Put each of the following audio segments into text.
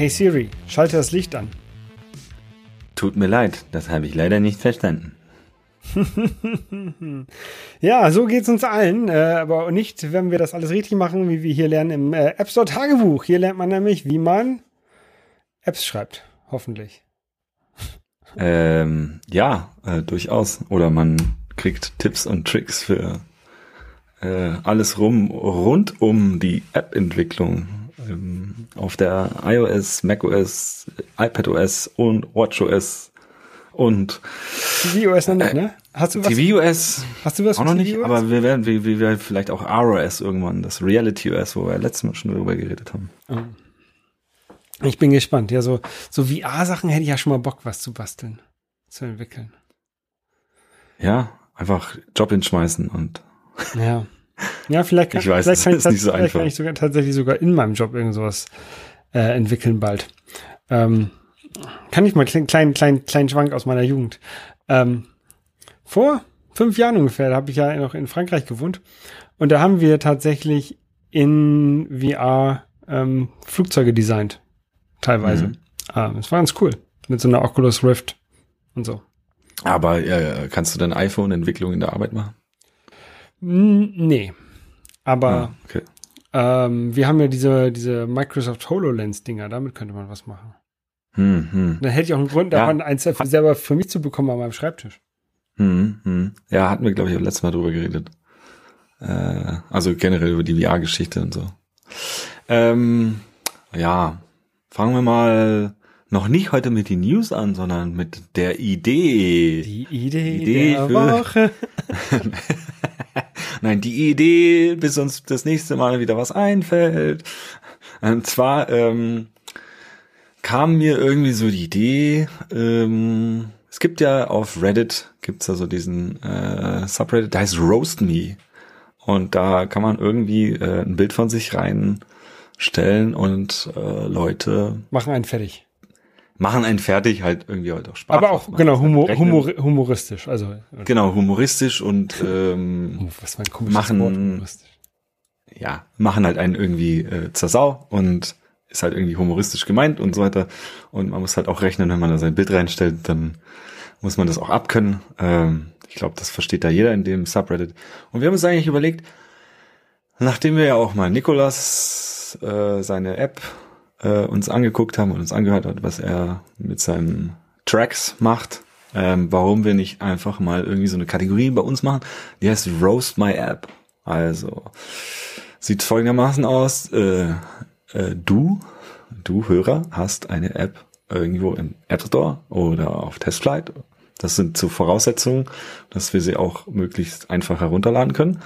Hey Siri, schalte das Licht an. Tut mir leid, das habe ich leider nicht verstanden. ja, so geht's uns allen, äh, aber nicht, wenn wir das alles richtig machen, wie wir hier lernen im äh, App Store Tagebuch. Hier lernt man nämlich, wie man Apps schreibt, hoffentlich. Ähm, ja, äh, durchaus. Oder man kriegt Tipps und Tricks für äh, alles rum rund um die App-Entwicklung ähm, auf der iOS, macOS, iPadOS und WatchOS und tvOS noch nicht, ne? Hast du was? tvOS hast du was auch noch nicht, aber wir werden, wir, wir werden vielleicht auch ROS irgendwann, das Reality OS, wo wir letztes Mal schon drüber geredet haben. Oh. Ich bin gespannt. Ja, so, so VR-Sachen hätte ich ja schon mal Bock, was zu basteln, zu entwickeln. Ja, einfach Job hinschmeißen und. Ja. Ja, vielleicht kann ich, weiß, vielleicht kann ich, so vielleicht kann ich sogar tatsächlich sogar in meinem Job irgend sowas äh, entwickeln bald. Ähm, kann ich mal einen kleinen, kleinen, kleinen Schwank aus meiner Jugend. Ähm, vor fünf Jahren ungefähr, da habe ich ja noch in Frankreich gewohnt. Und da haben wir tatsächlich in VR ähm, Flugzeuge designt teilweise. Mhm. Ähm, es war ganz cool. Mit so einer Oculus Rift und so. Aber äh, kannst du dann iPhone-Entwicklung in der Arbeit machen? Nee. Aber ah, okay. ähm, wir haben ja diese, diese Microsoft HoloLens-Dinger, damit könnte man was machen. Hm, hm. Dann hätte ich auch einen Grund, ja. davon eins selber für mich zu bekommen an meinem Schreibtisch. Hm, hm. Ja, hatten wir, glaube ich, auch letztes Mal drüber geredet. Äh, also generell über die VR-Geschichte und so. Ähm, ja, Fangen wir mal noch nicht heute mit den News an, sondern mit der Idee. Die Idee, Idee der Woche. Nein, die Idee, bis uns das nächste Mal wieder was einfällt. Und zwar ähm, kam mir irgendwie so die Idee, ähm, es gibt ja auf Reddit, gibt's da so diesen äh, Subreddit, der heißt Roast Me. Und da kann man irgendwie äh, ein Bild von sich rein stellen und äh, Leute machen einen fertig. Machen einen fertig, halt irgendwie halt auch Spaß. Aber auch, genau, humor, humor, humoristisch. Also, genau, humoristisch und ähm, Was für ein machen, Wort, humoristisch. ja, machen halt einen irgendwie äh, zur Sau und ist halt irgendwie humoristisch gemeint und so weiter. Und man muss halt auch rechnen, wenn man da sein Bild reinstellt, dann muss man das auch abkönnen. Ähm, ich glaube, das versteht da jeder in dem Subreddit. Und wir haben uns eigentlich überlegt, nachdem wir ja auch mal Nikolas äh, seine App äh, uns angeguckt haben und uns angehört hat, was er mit seinen Tracks macht, ähm, warum wir nicht einfach mal irgendwie so eine Kategorie bei uns machen, die heißt Roast My App. Also sieht folgendermaßen aus, äh, äh, du, du Hörer, hast eine App irgendwo im App Store oder auf Testflight. Das sind so Voraussetzungen, dass wir sie auch möglichst einfach herunterladen können.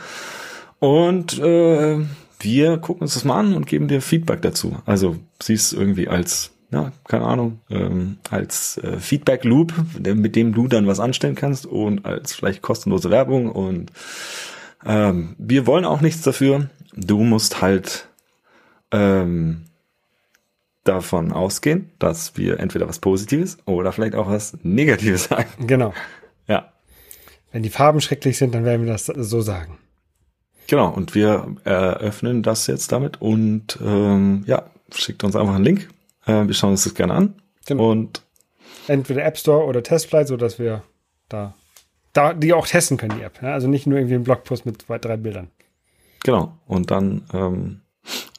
Und äh, wir gucken uns das mal an und geben dir Feedback dazu. Also siehst irgendwie als, ja, keine Ahnung, ähm, als äh, Feedback-Loop, mit dem du dann was anstellen kannst und als vielleicht kostenlose Werbung und ähm, wir wollen auch nichts dafür. Du musst halt ähm, davon ausgehen, dass wir entweder was Positives oder vielleicht auch was Negatives sagen. Genau. Ja. Wenn die Farben schrecklich sind, dann werden wir das so sagen. Genau, und wir eröffnen das jetzt damit und ähm, ja, schickt uns einfach einen Link. Äh, wir schauen uns das gerne an. Genau. Und entweder App Store oder Testflight, so dass wir da, da die auch testen können, die App. Ja? Also nicht nur irgendwie ein Blogpost mit zwei, drei Bildern. Genau. Und dann ähm,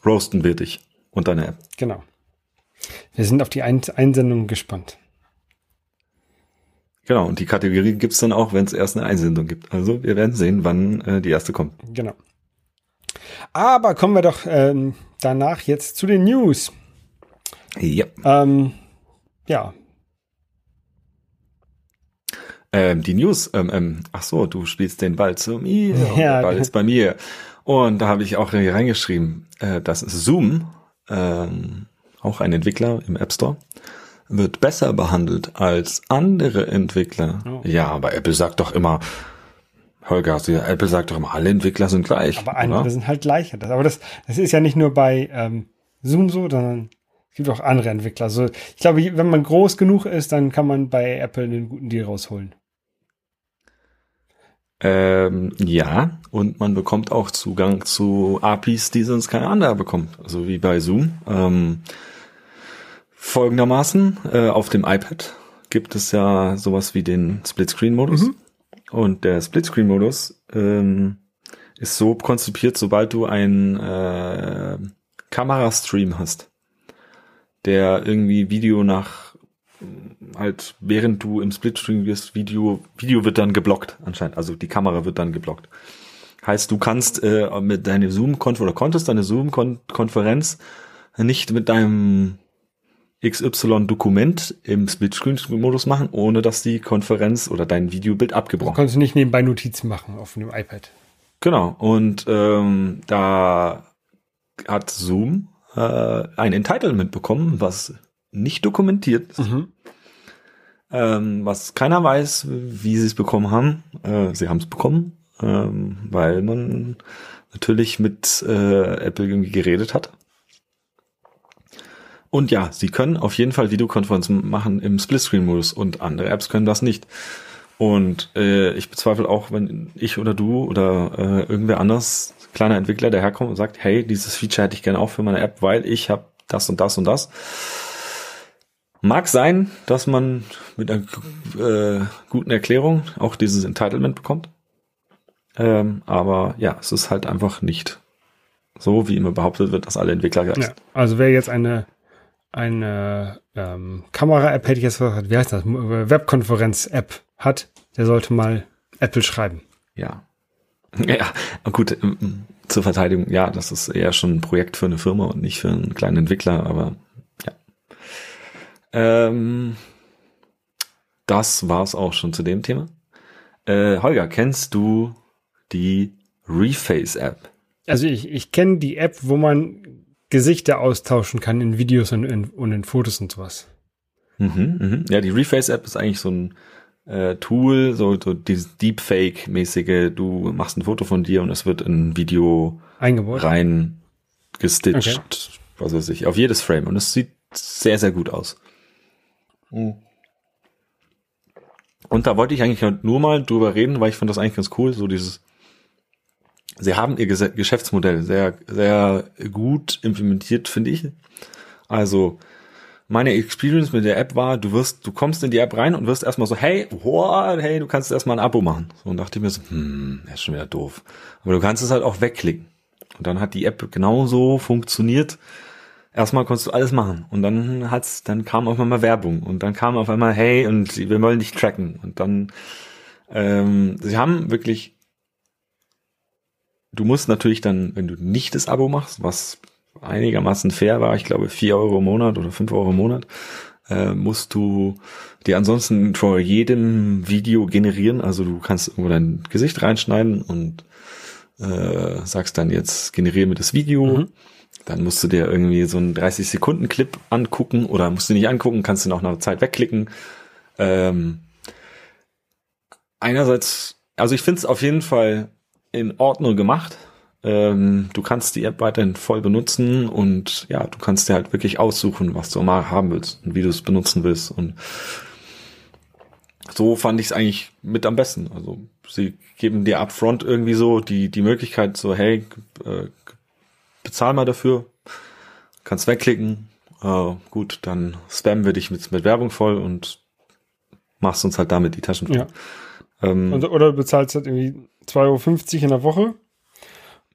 roasten wir dich und deine App. Genau. Wir sind auf die Einsendung gespannt. Genau, und die Kategorie gibt's dann auch, wenn es erst eine Einsendung gibt. Also wir werden sehen, wann äh, die erste kommt. Genau. Aber kommen wir doch ähm, danach jetzt zu den News. Ja. Ähm, ja. Ähm, die News, ähm, ähm, ach so, du spielst den Ball zu mir, ja, der Ball ist bei mir. Und da habe ich auch reingeschrieben, äh, dass Zoom, ähm, auch ein Entwickler im App Store, wird besser behandelt als andere Entwickler. Oh. Ja, aber Apple sagt doch immer, Holger, Apple sagt doch immer, alle Entwickler sind gleich. Aber andere oder? sind halt gleicher. Aber das, das ist ja nicht nur bei ähm, Zoom so, sondern es gibt auch andere Entwickler. Also ich glaube, wenn man groß genug ist, dann kann man bei Apple einen guten Deal rausholen. Ähm, ja, und man bekommt auch Zugang zu APIs, die sonst kein anderer bekommt. Also wie bei Zoom. Ähm, folgendermaßen. Äh, auf dem iPad gibt es ja sowas wie den Split-Screen-Modus. Mhm. Und der Split-Screen-Modus ähm, ist so konzipiert, sobald du einen äh, Kamerastream hast, der irgendwie Video nach halt während du im Splitstream bist, Video Video wird dann geblockt anscheinend, also die Kamera wird dann geblockt. Heißt, du kannst äh, mit deiner Zoom-Konferenz oder konntest deine Zoom-Konferenz nicht mit deinem XY-Dokument im Splitscreen-Modus machen, ohne dass die Konferenz oder dein Videobild abgebrochen wird. Du kannst nicht nebenbei Notizen machen auf dem iPad. Genau. Und ähm, da hat Zoom äh, ein Entitlement bekommen, was nicht dokumentiert ist. Mhm. Ähm, was keiner weiß, wie sie es bekommen haben. Äh, sie haben es bekommen, ähm, weil man natürlich mit äh, Apple irgendwie geredet hat. Und ja, sie können auf jeden Fall Videokonferenzen machen im Splitscreen-Modus und andere Apps können das nicht. Und äh, ich bezweifle auch, wenn ich oder du oder äh, irgendwer anders, kleiner Entwickler, der herkommt und sagt, hey, dieses Feature hätte ich gerne auch für meine App, weil ich habe das und das und das. Mag sein, dass man mit einer äh, guten Erklärung auch dieses Entitlement bekommt. Ähm, aber ja, es ist halt einfach nicht so, wie immer behauptet wird, dass alle Entwickler gleich ja, Also wer jetzt eine eine ähm, Kamera-App, hätte ich jetzt gesagt, wie heißt das? Webkonferenz-App hat, der sollte mal Apple schreiben. Ja. Ja, gut, ähm, zur Verteidigung, ja, das ist eher schon ein Projekt für eine Firma und nicht für einen kleinen Entwickler, aber ja. Ähm, das war's auch schon zu dem Thema. Äh, Holger, kennst du die Reface-App? Also ich, ich kenne die App, wo man Gesichter austauschen kann in Videos und in, und in Fotos und sowas. Mhm, mhm. Ja, die Reface-App ist eigentlich so ein äh, Tool, so, so dieses Deepfake-mäßige, du machst ein Foto von dir und es wird in Video Eingebaut. rein gestitcht, okay. was weiß ich, auf jedes Frame. Und es sieht sehr, sehr gut aus. Mhm. Und da wollte ich eigentlich nur mal drüber reden, weil ich fand das eigentlich ganz cool, so dieses Sie haben ihr Geschäftsmodell sehr, sehr gut implementiert, finde ich. Also, meine Experience mit der App war, du wirst, du kommst in die App rein und wirst erstmal so, hey, wow, hey, du kannst erstmal ein Abo machen. So, und dachte ich mir so, hm, ist schon wieder doof. Aber du kannst es halt auch wegklicken. Und dann hat die App genauso funktioniert. Erstmal konntest du alles machen. Und dann hat's, dann kam auf einmal Werbung. Und dann kam auf einmal, hey, und wir wollen dich tracken. Und dann, ähm, sie haben wirklich Du musst natürlich dann, wenn du nicht das Abo machst, was einigermaßen fair war, ich glaube vier Euro im Monat oder fünf Euro im Monat, äh, musst du dir ansonsten vor jedem Video generieren. Also du kannst irgendwo dein Gesicht reinschneiden und äh, sagst dann jetzt generiere mir das Video. Mhm. Dann musst du dir irgendwie so einen 30 Sekunden Clip angucken oder musst du nicht angucken, kannst du nach einer Zeit wegklicken. Ähm, einerseits, also ich finde es auf jeden Fall in Ordnung gemacht. Ähm, du kannst die App weiterhin voll benutzen und ja, du kannst dir halt wirklich aussuchen, was du mal haben willst und wie du es benutzen willst. Und so fand ich es eigentlich mit am besten. Also sie geben dir upfront irgendwie so die, die Möglichkeit, so, hey, äh, bezahl mal dafür, kannst wegklicken. Äh, gut, dann spammen wir dich mit, mit Werbung voll und machst uns halt damit die Taschen voll. Ja. Ähm, also, oder du bezahlst halt irgendwie 2,50 Euro in der Woche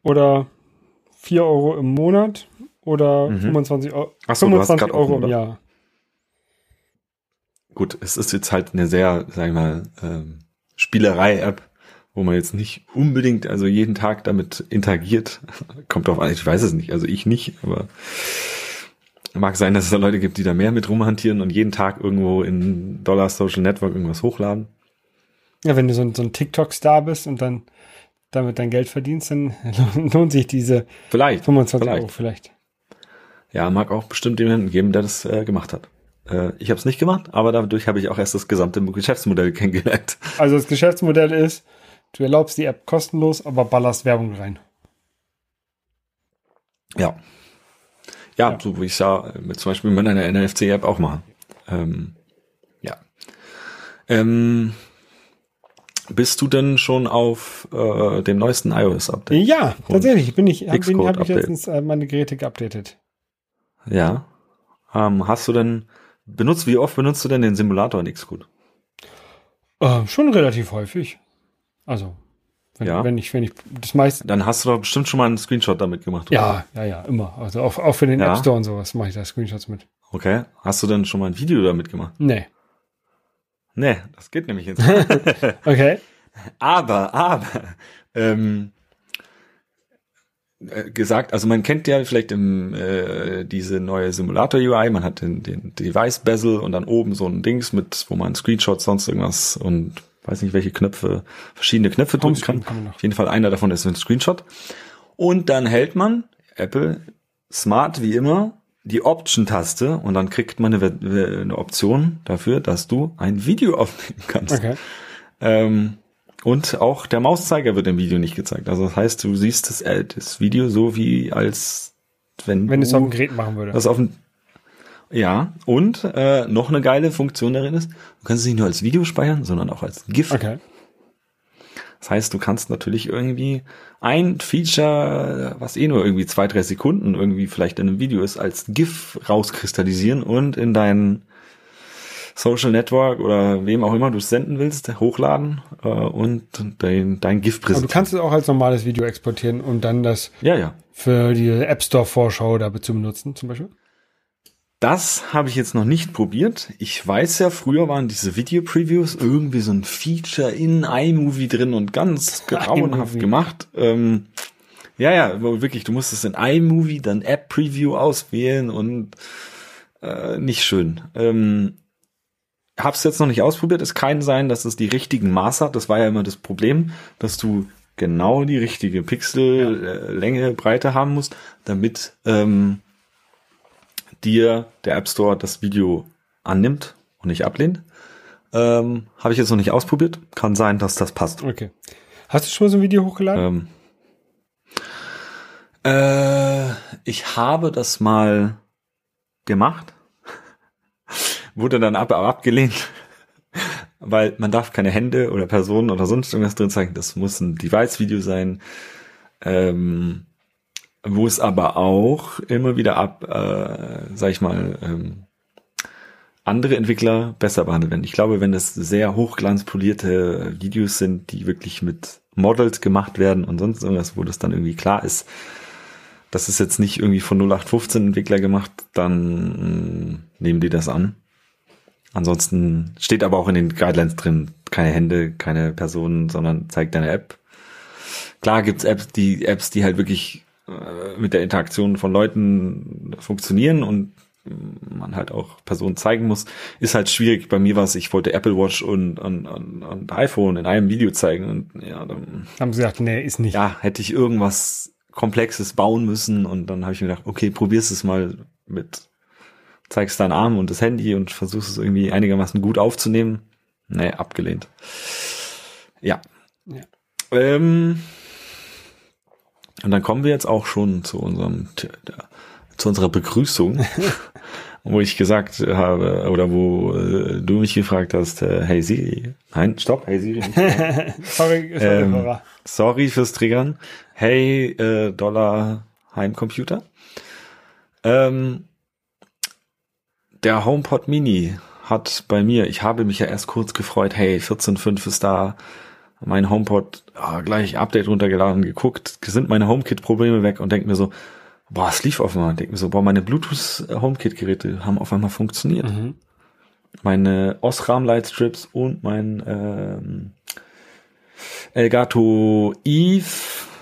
oder 4 Euro im Monat oder mhm. 25, Euro, so, 25 Euro im Jahr. Gut, es ist jetzt halt eine sehr, sag ich mal, ähm, Spielerei-App, wo man jetzt nicht unbedingt, also jeden Tag damit interagiert. Kommt drauf an, ich weiß es nicht, also ich nicht, aber mag sein, dass es da Leute gibt, die da mehr mit rumhantieren und jeden Tag irgendwo in Dollar Social Network irgendwas hochladen. Ja, wenn du so ein, so ein TikTok-Star bist und dann damit dein Geld verdienst, dann lohnt sich diese vielleicht, 25 vielleicht. Euro vielleicht. Ja, mag auch bestimmt jemanden geben, der das äh, gemacht hat. Äh, ich habe es nicht gemacht, aber dadurch habe ich auch erst das gesamte Geschäftsmodell kennengelernt. Also das Geschäftsmodell ist, du erlaubst die App kostenlos, aber ballerst Werbung rein. Ja. Ja, ja. so wie ich es ja mit zum Beispiel mit einer NFC-App auch mache. Ähm, ja. Ähm, bist du denn schon auf äh, dem neuesten iOS-Update? Ja, tatsächlich. Bin ich, habe hab ich letztens äh, meine Geräte geupdatet. Ja. Ähm, hast du denn benutzt, wie oft benutzt du denn den Simulator in Xcode? Äh, schon relativ häufig. Also, wenn, Ja. wenn ich, wenn ich das meiste. Dann hast du doch bestimmt schon mal einen Screenshot damit gemacht. oder? Ja, ja, ja, immer. Also auch, auch für den Ja. App Store und sowas mache ich da Screenshots mit. Okay. Hast du denn schon mal ein Video damit gemacht? Nee. Nee, das geht nämlich jetzt. Okay. aber, aber, ähm, äh, gesagt, also man kennt ja vielleicht im, äh, diese neue Simulator-UI, man hat den, den Device-Bezel und dann oben so ein Dings mit, wo man Screenshots, sonst irgendwas und weiß nicht, welche Knöpfe, verschiedene Knöpfe drücken kann. Auf jeden Fall einer davon ist ein Screenshot. Und dann hält man, Apple, smart wie immer, die Option-Taste und dann kriegt man eine, eine Option dafür, dass du ein Video aufnehmen kannst. Okay. Ähm, und auch der Mauszeiger wird im Video nicht gezeigt. Also das heißt, du siehst das, äh, das Video so wie als wenn, Wenn du es auf dem Gerät machen würde. das auf dem ja, und äh, noch eine geile Funktion darin ist, du kannst es nicht nur als Video speichern, sondern auch als GIF. Okay. Das heißt, du kannst natürlich irgendwie ein Feature, was eh nur irgendwie zwei, drei Sekunden irgendwie vielleicht in einem Video ist, als GIF rauskristallisieren und in dein Social Network oder wem auch immer du es senden willst, hochladen äh, und dein, dein GIF Aber du präsentieren. kannst es auch als normales Video exportieren und dann das ja, ja. für die App Store Vorschau da zu benutzen, zum Beispiel. Das habe ich jetzt noch nicht probiert. Ich weiß ja, früher waren diese Video-Previews irgendwie so ein Feature in iMovie drin und ganz grauenhaft gemacht. Ähm, ja, ja, wirklich, du musstest in iMovie dann App-Preview auswählen und äh, nicht schön. Ähm, hab's jetzt noch nicht ausprobiert. Es kann sein, dass es die richtigen Maße hat. Das war ja immer das Problem, dass du genau die richtige Pixellänge, äh, Länge, Breite haben musst, damit ähm, dir der App Store das Video annimmt und nicht ablehnt. Ähm, Habe ich jetzt noch nicht ausprobiert. Kann sein, dass das passt. Okay. Hast du schon mal so ein Video hochgeladen? Ähm, äh, ich habe das mal gemacht, wurde dann ab, aber abgelehnt, weil man darf keine Hände oder Personen oder sonst irgendwas drin zeigen. Das muss ein Device-Video sein, ähm, wo es aber auch immer wieder ab, äh, sag ich mal, ähm, andere Entwickler besser behandelt werden. Ich glaube, wenn es sehr hochglanzpolierte Videos sind, die wirklich mit Models gemacht werden und sonst irgendwas, wo das dann irgendwie klar ist, das ist jetzt nicht irgendwie von 0815 Entwickler gemacht, dann mh, nehmen die das an. Ansonsten steht aber auch in den Guidelines drin, keine Hände, keine Personen, sondern zeigt deine App. Klar gibt's Apps, die Apps, die halt wirklich mit der Interaktion von Leuten funktionieren und man halt auch Personen zeigen muss, ist halt schwierig. Bei mir war es, ich wollte Apple Watch und, und, und, und iPhone in einem Video zeigen und ja, dann Haben sie gesagt, nee, ist nicht. ja, hätte ich irgendwas Komplexes bauen müssen und dann habe ich mir gedacht, okay, probierst es mal mit, zeigst deinen Arm und das Handy und versuchst es irgendwie einigermaßen gut aufzunehmen. Nee, abgelehnt. Ja. Ja. Ähm, und dann kommen wir jetzt auch schon zu unserem, zu unserer Begrüßung, wo ich gesagt habe, oder wo äh, du mich gefragt hast, äh, hey Siri, nein, stopp, hey Siri, sorry, sorry, Ähm. Sorry fürs Triggern. Hey, äh, Dollar Heimcomputer. Ähm, der HomePod Mini hat bei mir, ich habe mich ja erst kurz gefreut, hey, 14.5 ist da, mein HomePod, ah, gleich Update runtergeladen, geguckt, sind meine HomeKit-Probleme weg und denk mir so, boah, es lief auf einmal, denk mir so, boah, meine Bluetooth-HomeKit-Geräte haben auf einmal funktioniert Mhm. meine Osram Lightstrips und mein ähm, Elgato Eve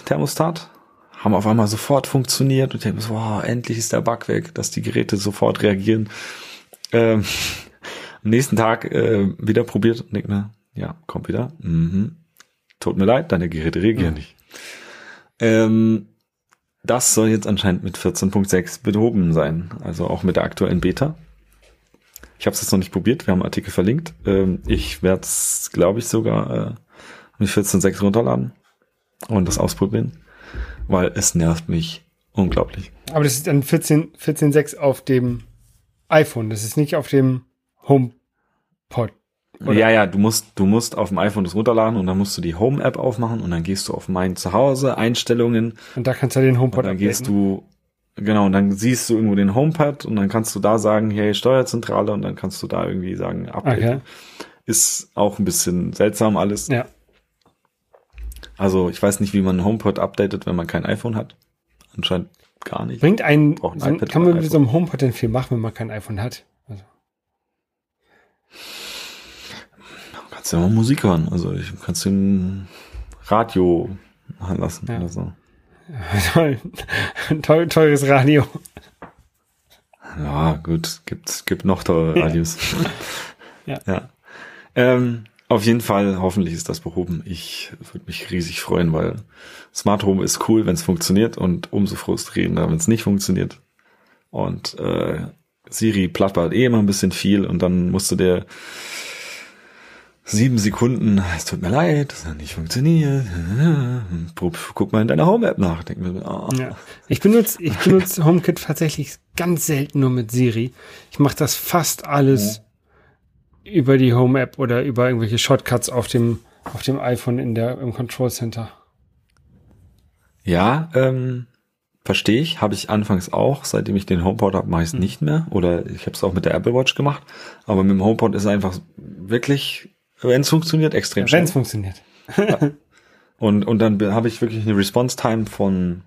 Thermostat haben auf einmal sofort funktioniert und ich denke mir so, wow, endlich ist der Bug weg, dass die Geräte sofort reagieren. Ähm, am nächsten Tag äh, wieder probiert und denke mir, ja, kommt wieder. Mhm. Tut mir leid, deine Geräte reagieren nicht. Ähm, das soll jetzt anscheinend mit 14.6 behoben sein, also auch mit der aktuellen Beta. Ich habe es jetzt noch nicht probiert, wir haben einen Artikel verlinkt. Ähm, ich werde es, glaube ich, sogar äh, mit 14.6 runterladen und das ausprobieren, weil es nervt mich unglaublich. Aber das ist dann 14 14.6 auf dem iPhone. Das ist nicht auf dem HomePod. Oder? Ja, ja, du musst, du musst auf dem iPhone das runterladen und dann musst du die Home-App aufmachen und dann gehst du auf mein Zuhause, Einstellungen Und da kannst du den HomePod dann gehst du, Genau, und dann siehst du irgendwo den Homepad und dann kannst du da sagen, hey, Steuerzentrale und dann kannst du da irgendwie sagen, Update. Okay. Ist auch ein bisschen seltsam alles. Ja. Also ich weiß nicht, wie man HomePod updatet, wenn man kein iPhone hat. Anscheinend gar nicht. Bringt einen, ein so, kann man mit so einem HomePod denn viel machen, wenn man kein iPhone hat? Also, Kannst ja mal Musik hören. Also ich kannst den Radio machen lassen Ja. oder so. toll. Teu- teures Radio. Ja, gut, gibt, gibt noch teure Radios. Ja. ja. Ähm, auf jeden Fall, hoffentlich ist das behoben. Ich würde mich riesig freuen, weil Smart Home ist cool, wenn es funktioniert und umso frustrierender, wenn es nicht funktioniert. Und äh, Siri plappert eh immer ein bisschen viel und dann musst du der sieben Sekunden, es tut mir leid, das hat nicht funktioniert. Guck mal in deiner Home-App nach. Denk mir, ah, Ja. Ich benutze, ich benutze HomeKit tatsächlich ganz selten nur mit Siri. Ich mache das fast alles über die Home-App oder über irgendwelche Shortcuts auf dem, auf dem iPhone in der, im Control Center. Ja, ähm, verstehe ich. Habe ich anfangs auch. Seitdem ich den HomePod habe, mache ich es Hm. nicht mehr. Oder ich habe es auch mit der Apple Watch gemacht. Aber mit dem HomePod ist es einfach wirklich, wenn es funktioniert, extrem Wenn schnell. es funktioniert. Und, und dann be- habe ich wirklich eine Response-Time von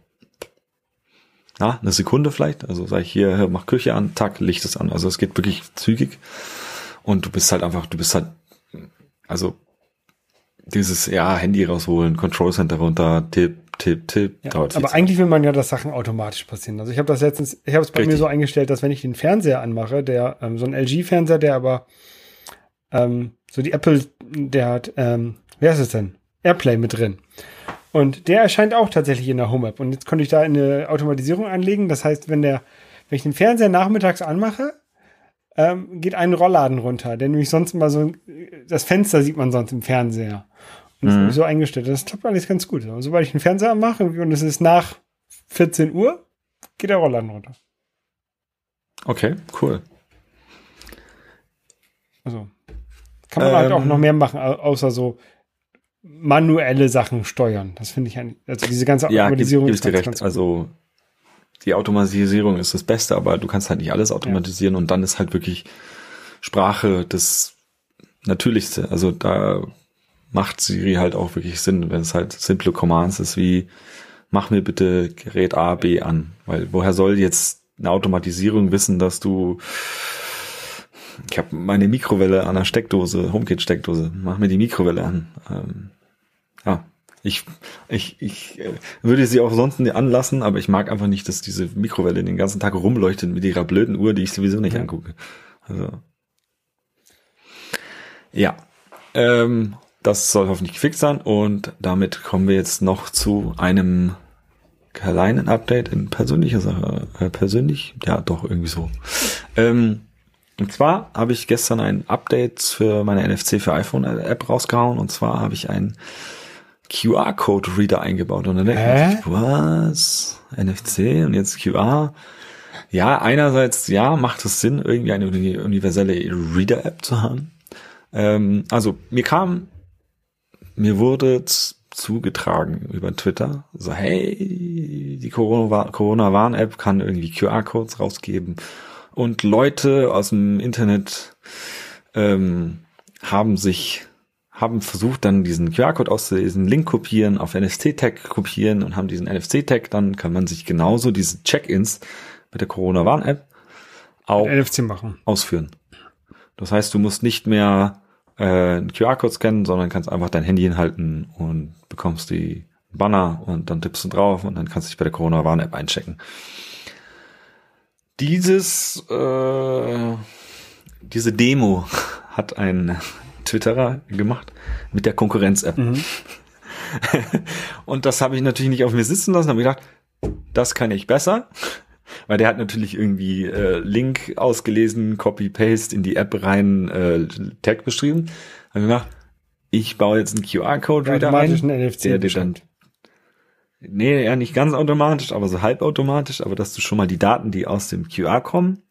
na, eine Sekunde vielleicht. Also sage ich hier, mach Küche an, tack, Licht ist an. Also es geht wirklich zügig. Und du bist halt einfach, du bist halt, also dieses, ja, Handy rausholen, Control Center runter, Tipp, Tipp, Tipp, Ja, dauert aber eigentlich will man ja, dass Sachen automatisch passieren. Also ich habe das letztens, ich habe es bei Richtig. mir so eingestellt, dass wenn ich den Fernseher anmache, der ähm, so ein LG-Fernseher, der aber ähm, so die Apple, der hat, ähm, wer ist es denn? Airplay mit drin. Und der erscheint auch tatsächlich in der Home-App. Und jetzt konnte ich da eine Automatisierung anlegen. Das heißt, wenn der, wenn ich den Fernseher nachmittags anmache, ähm, geht ein Rollladen runter, der nämlich sonst mal so, das Fenster sieht man sonst im Fernseher. Und das Mhm. habe ich so eingestellt. Das klappt alles ganz gut. Aber sobald ich den Fernseher anmache und es ist nach 14 Uhr, geht der Rollladen runter. Okay, cool. Also kann man halt Ähm. auch noch mehr machen, au- außer so manuelle Sachen steuern. Das finde ich also diese ganze Ja, gib, Automatisierung ich dir recht. gut. Also die Automatisierung ist das Beste, aber du kannst halt nicht alles automatisieren und dann ist halt wirklich Sprache das Natürlichste. Also da macht Siri halt auch wirklich Sinn, wenn es halt simple Commands ist wie mach mir bitte Gerät A, B an. Weil woher soll jetzt eine Automatisierung wissen, dass du ich habe meine Mikrowelle an der Steckdose, HomeKit-Steckdose, mach mir die Mikrowelle an. Ähm, ja, ich, ich, ich äh, würde sie auch sonst anlassen, aber ich mag einfach nicht, dass diese Mikrowelle den ganzen Tag rumleuchtet mit ihrer blöden Uhr, die ich sowieso nicht Ja. angucke. Also, ja, ähm, das soll hoffentlich gefixt sein und damit kommen wir jetzt noch zu einem kleinen Update in persönlicher Sache. Äh, persönlich? Ja, doch, irgendwie so. Ähm, und zwar habe ich gestern ein Update für meine NFC für iPhone App rausgehauen und zwar habe ich einen QR-Code Reader eingebaut und dann denke Hä? ich, was? NFC und jetzt QR? Ja, einerseits ja, macht es Sinn, irgendwie eine uni- universelle Reader App zu haben. Ähm, also mir kam, mir wurde zugetragen über Twitter, so hey, die Corona- Corona-Warn-App kann irgendwie QR-Codes rausgeben und Leute aus dem Internet ähm, haben sich haben versucht, dann diesen QR-Code auszulesen, Link kopieren, auf NFC-Tag kopieren und haben diesen NFC-Tag, dann kann man sich genauso diese Check-ins mit der Corona-Warn-App auch NFC machen. ausführen. Das heißt, du musst nicht mehr äh, einen QR-Code scannen, sondern kannst einfach dein Handy hinhalten und bekommst die Banner und dann tippst du drauf und dann kannst du dich bei der Corona-Warn-App einchecken. Dieses, äh, diese Demo hat ein Twitterer gemacht mit der Konkurrenz-App. Mhm. Und das habe ich natürlich nicht auf mir sitzen lassen, habe gedacht, das kann ich besser. Weil der hat natürlich irgendwie äh, Link ausgelesen, Copy-Paste in die App rein, äh, Tag beschrieben. Habe ich gedacht, ich baue jetzt einen QR-Code-Reader Automatisch ein, ein NFC der dir dann. Nee, ja, nicht ganz automatisch, aber so halbautomatisch, aber dass du schon mal die Daten, die aus dem QR kommen,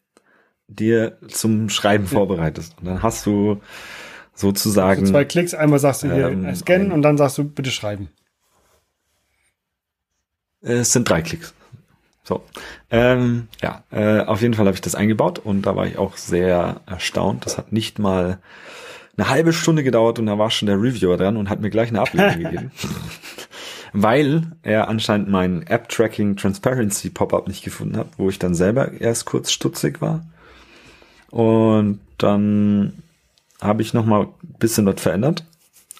dir zum Schreiben vorbereitest. Und dann hast du sozusagen. So zwei Klicks, einmal sagst du hier Ähm, äh, scannen und dann sagst du bitte schreiben. äh, es sind drei Klicks. So, ähm, ja, äh, auf jeden Fall habe ich das eingebaut und da war ich auch sehr erstaunt. Das hat nicht mal eine halbe Stunde gedauert und da war schon der Reviewer dran und hat mir gleich eine Ablehnung gegeben. Weil er anscheinend mein App-Tracking Transparency Pop-up nicht gefunden hat, wo ich dann selber erst kurz stutzig war. Und dann habe ich nochmal ein bisschen dort verändert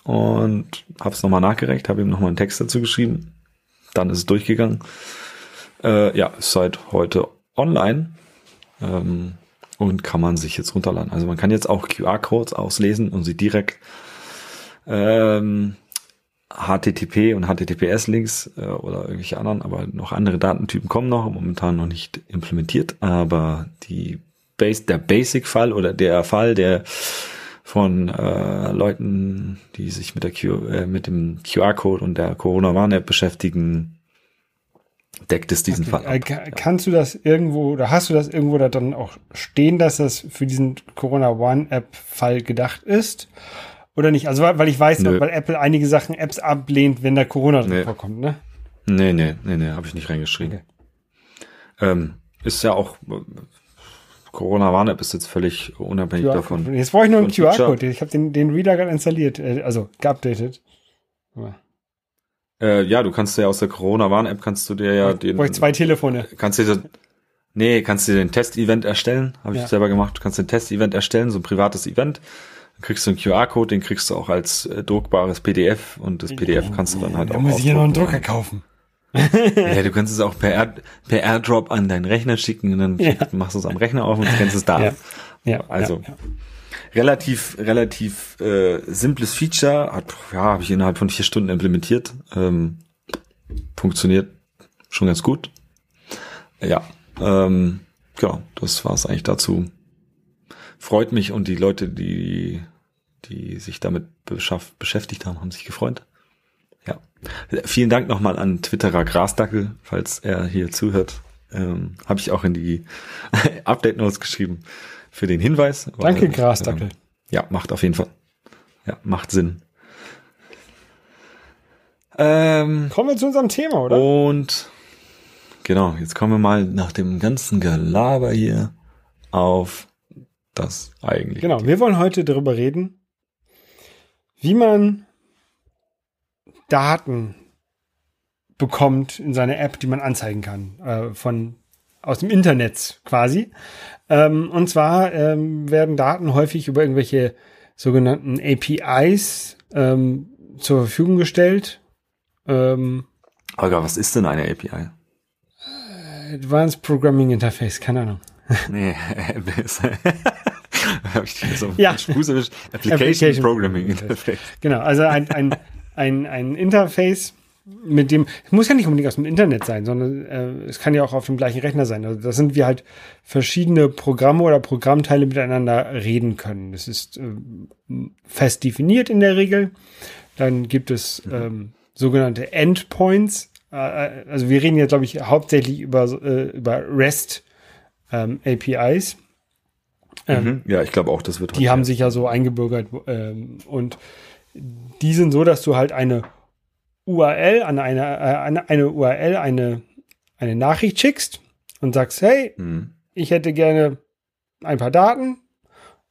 und habe es nochmal nachgereicht, habe ihm nochmal einen Text dazu geschrieben. Dann ist es durchgegangen. Äh, ja, ist seit heute online ähm, und kann man sich jetzt runterladen. Also man kann jetzt auch QR-Codes auslesen und sie direkt ähm, HTTP und HTTPS-Links äh, oder irgendwelche anderen, aber noch andere Datentypen kommen noch, momentan noch nicht implementiert, aber die Base, der Basic-Fall oder der Fall, der von äh, Leuten, die sich mit der Q, äh, mit dem QR-Code und der Corona-Warn-App beschäftigen, deckt es diesen okay. Fall. Ab. Äh, kannst du das irgendwo oder hast du das irgendwo da dann auch stehen, dass das für diesen Corona One App Fall gedacht ist? Oder nicht? Also weil ich weiß, Nö. weil Apple einige Sachen Apps ablehnt, wenn da Corona drin nee. vorkommt, ne? Nee, nee, nee, nee, habe ich nicht reingeschrieben. Okay. Ähm, ist ja auch Corona Warn-App ist jetzt völlig unabhängig davon. Jetzt brauche ich nur einen QR-Code. Ich habe den, den Reader gerade installiert, äh, also geupdatet. Aber äh, ja, du kannst ja aus der Corona-Warn-App kannst du dir ja ich den. ich zwei Telefone. Kannst du dir, nee, kannst du dir den Test-Event erstellen. Habe ich ja. selber gemacht. Du kannst den Test-Event erstellen, so ein privates Event. Dann kriegst du einen QR-Code, den kriegst du auch als äh, druckbares PDF und das PDF kannst du dann halt da auch. muss ich ja noch einen Drucker kaufen. ja, du kannst es auch per, Air, per AirDrop an deinen Rechner schicken und dann ja. machst du es am Rechner auf und kennst es da. Ja. ja. Also. Ja, relativ, relativ äh, simples Feature, hat, ja, habe ich innerhalb von vier Stunden implementiert. Ähm, funktioniert schon ganz gut. Ja, ähm, ja, das war es eigentlich dazu. Freut mich und die Leute, die, die sich damit beschäftigt haben, haben sich gefreut. Ja. Vielen Dank nochmal an Twitterer Grasdackel, falls er hier zuhört. Ähm, habe ich auch in die Update Notes geschrieben für den Hinweis. Danke, weil, Grasdackel. Ähm, ja, macht auf jeden Fall. Ja, macht Sinn. Ähm, kommen wir zu unserem Thema, oder? Und genau, jetzt kommen wir mal nach dem ganzen Gelaber hier auf das eigentlich. Genau, wir wollen heute darüber reden, wie man Daten bekommt in seine App, die man anzeigen kann, äh, von aus dem Internet quasi. Ähm, und zwar ähm, werden Daten häufig über irgendwelche sogenannten APIs ähm, zur Verfügung gestellt. Ähm, Olga, was ist denn eine API? Advanced Programming Interface, keine Ahnung. Nee, habe ich ja. Application, Application Programming Interface. Genau, also ein, ein, ein, ein Interface, mit dem, es muss ja nicht unbedingt aus dem Internet sein, sondern äh, es kann ja auch auf dem gleichen Rechner sein. Also das sind wir halt verschiedene Programme oder Programmteile miteinander reden können. Das ist äh, fest definiert in der Regel. Dann gibt es ähm, sogenannte Endpoints. Äh, äh also wir reden jetzt, glaube ich, hauptsächlich über, äh, über REST ähm, APIs. Ähm, mhm. Ja, ich glaube auch, das wird. Die haben sich ja so eingebürgert ähm, und die sind so, dass du halt eine URL, an eine, äh, eine, eine URL eine, eine Nachricht schickst und sagst, hey, mhm. ich hätte gerne ein paar Daten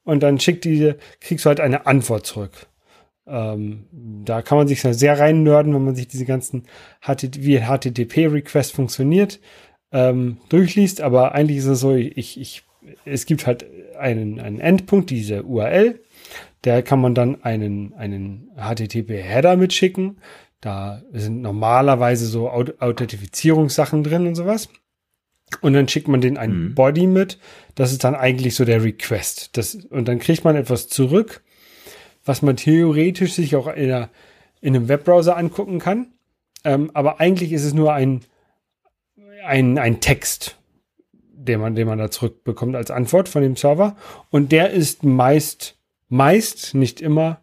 und dann schickt diese, kriegst du halt eine Antwort zurück. Ähm, da kann man sich sehr rein nörden, wenn man sich diese ganzen HTTP, wie HTTP-Request funktioniert, ähm, durchliest, aber eigentlich ist es so, ich, ich, es gibt halt einen, einen Endpunkt, diese URL, da kann man dann einen, einen HTTP-Header mitschicken. Da sind normalerweise so Authentifizierungssachen drin und sowas. Und dann schickt man den ein mhm. Body mit. Das ist dann eigentlich so der Request. Das, und dann kriegt man etwas zurück, was man theoretisch sich auch in, einer, in einem Webbrowser angucken kann. Ähm, aber eigentlich ist es nur ein, ein, ein Text, den man, den man da zurückbekommt als Antwort von dem Server. Und der ist meist, meist, nicht immer,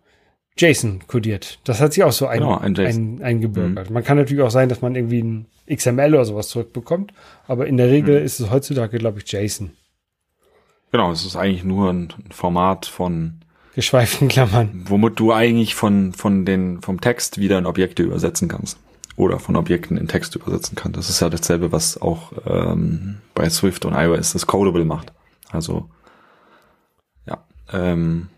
JSON kodiert. Das hat sich auch so ein, genau, ein, ein, eingebürgert. Mhm. Man kann natürlich auch sein, dass man irgendwie ein XML oder sowas zurückbekommt, aber in der Regel mhm. ist es heutzutage, glaube ich, JSON. Genau, es ist eigentlich nur ein Format von geschweiften Klammern. Womit du eigentlich von, von den, vom Text wieder in Objekte übersetzen kannst. Oder von Objekten in Text übersetzen kann. Das ist ja dasselbe, was auch ähm, bei Swift und iOS das Codable macht. Also ja. Ähm,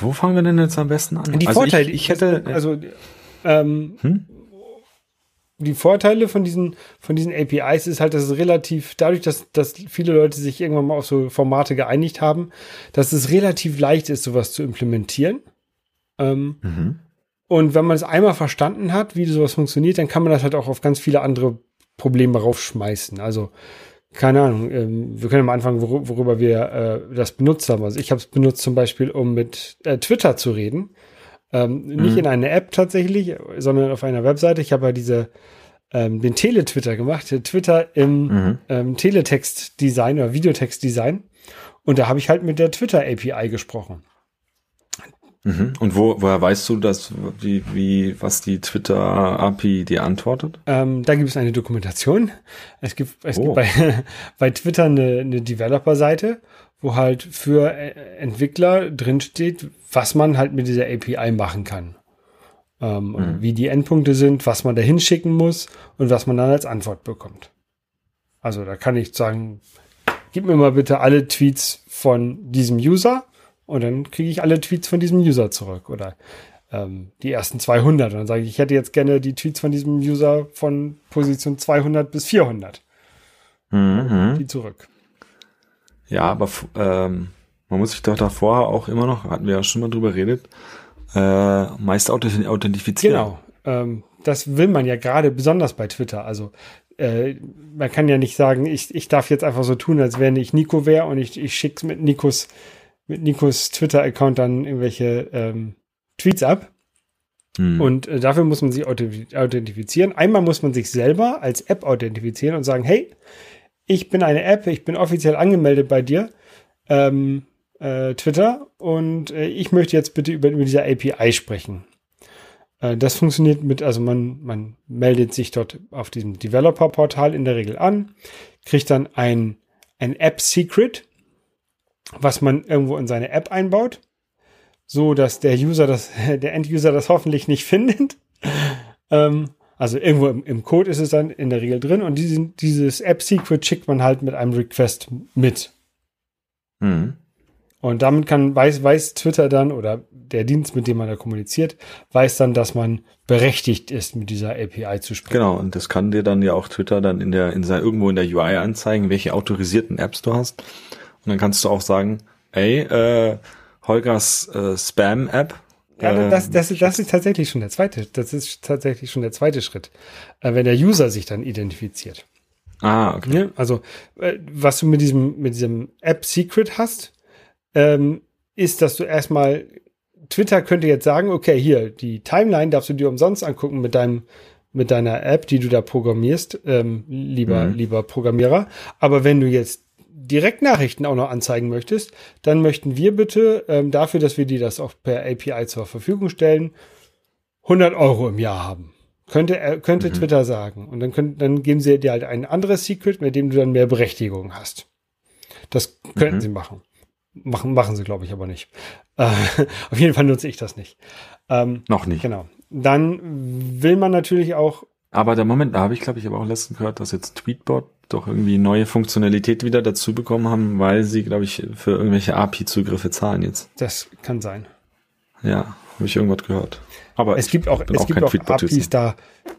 wo fangen wir denn jetzt am besten an? Die also Vorteile, ich, ich hätte, also ähm, Hm? die Vorteile von diesen, von diesen APIs ist halt, dass es relativ, dadurch, dass, dass viele Leute sich irgendwann mal auf so Formate geeinigt haben, dass es relativ leicht ist, sowas zu implementieren. Ähm, mhm. und wenn man es einmal verstanden hat, wie sowas funktioniert, dann kann man das halt auch auf ganz viele andere Probleme raufschmeißen. Also, keine Ahnung, ähm, wir können mal anfangen, wor worüber wir äh, das benutzt haben. Also ich habe es benutzt zum Beispiel, um mit äh, Twitter zu reden. Ähm, nicht Mhm. in einer App tatsächlich, sondern auf einer Webseite. Ich habe ja diese ähm, den Tele-Twitter gemacht, Twitter im Mhm. ähm, Teletext-Design oder Videotext-Design. Und da habe ich halt mit der Twitter-API gesprochen. Mhm. Und wo, woher weißt du, dass wie, wie was die Twitter API dir antwortet? Ähm, da gibt es eine Dokumentation. Es gibt, es Oh. gibt bei, bei Twitter eine, eine Developer-Seite, wo halt für äh, Entwickler drinsteht, was man halt mit dieser API machen kann. Ähm, Mhm. wie die Endpunkte sind, was man da hinschicken muss und was man dann als Antwort bekommt. Also da kann ich sagen, gib mir mal bitte alle Tweets von diesem User und dann kriege ich alle Tweets von diesem User zurück oder ähm, die ersten 200. Und dann sage ich, ich hätte jetzt gerne die Tweets von diesem User von Position 200 bis 400. Mhm. Die zurück. Ja, aber ähm, man muss sich doch davor auch immer noch, hatten wir ja schon mal drüber redet, äh, meist authent- authentifizieren. Genau. Ähm, das will man ja gerade besonders bei Twitter. Also äh, man kann ja nicht sagen, ich, ich darf jetzt einfach so tun, als wenn ich Nico wäre und ich, ich schicke mit Nikos, mit Nikos Twitter-Account dann irgendwelche ähm, Tweets ab. Hm. Und äh, dafür muss man sich authent- authentifizieren. Einmal muss man sich selber als App authentifizieren und sagen, hey, ich bin eine App, ich bin offiziell angemeldet bei dir, ähm, äh, Twitter, und äh, ich möchte jetzt bitte über, über diese API sprechen. Äh, das funktioniert mit, also man, man meldet sich dort auf diesem Developer-Portal in der Regel an, kriegt dann ein, ein App-Secret, was man irgendwo in seine App einbaut so dass der User das, der End-User das hoffentlich nicht findet. ähm, also irgendwo im, im Code ist es dann in der Regel drin und diesen, dieses App-Secret schickt man halt mit einem Request mit. Mhm. Und damit kann, weiß, weiß Twitter dann oder der Dienst, mit dem man da kommuniziert, weiß dann, dass man berechtigt ist, mit dieser API zu sprechen. Genau, und das kann dir dann ja auch Twitter dann in der, in irgendwo in der UI anzeigen, welche autorisierten Apps du hast. Und dann kannst du auch sagen, ey, äh, Holgers äh, Spam-App. Ja, äh, das, das, ist, das ist tatsächlich schon der zweite, das ist tatsächlich schon der zweite Schritt, äh, wenn der User sich dann identifiziert. Ah, okay. Ja, also äh, was du mit diesem mit diesem App Secret hast, ähm, ist, dass du erstmal Twitter könnte jetzt sagen, okay, hier die Timeline darfst du dir umsonst angucken mit deinem mit deiner App, die du da programmierst, ähm, lieber Mhm. lieber Programmierer. Aber wenn du jetzt Direktnachrichten auch noch anzeigen möchtest, dann möchten wir bitte ähm, dafür, dass wir dir das auch per API zur Verfügung stellen, 100 Euro im Jahr haben. Könnte, er- könnte Mhm. Twitter sagen. Und dann, können, dann geben sie dir halt ein anderes Secret, mit dem du dann mehr Berechtigung hast. Das könnten Mhm. sie machen. Machen, machen sie, glaube ich, aber nicht. Äh, auf jeden Fall nutze ich das nicht. Ähm, Noch nicht. genau. Dann will man natürlich auch, Aber der Moment, da habe ich, glaube ich, aber auch letztens gehört, dass jetzt Tweetbot doch irgendwie neue Funktionalität wieder dazu bekommen haben, weil sie, glaube ich, für irgendwelche API-Zugriffe zahlen jetzt. das kann sein. Ja, habe ich irgendwas gehört. Aber Es gibt auch, es auch gibt auch. APIs da,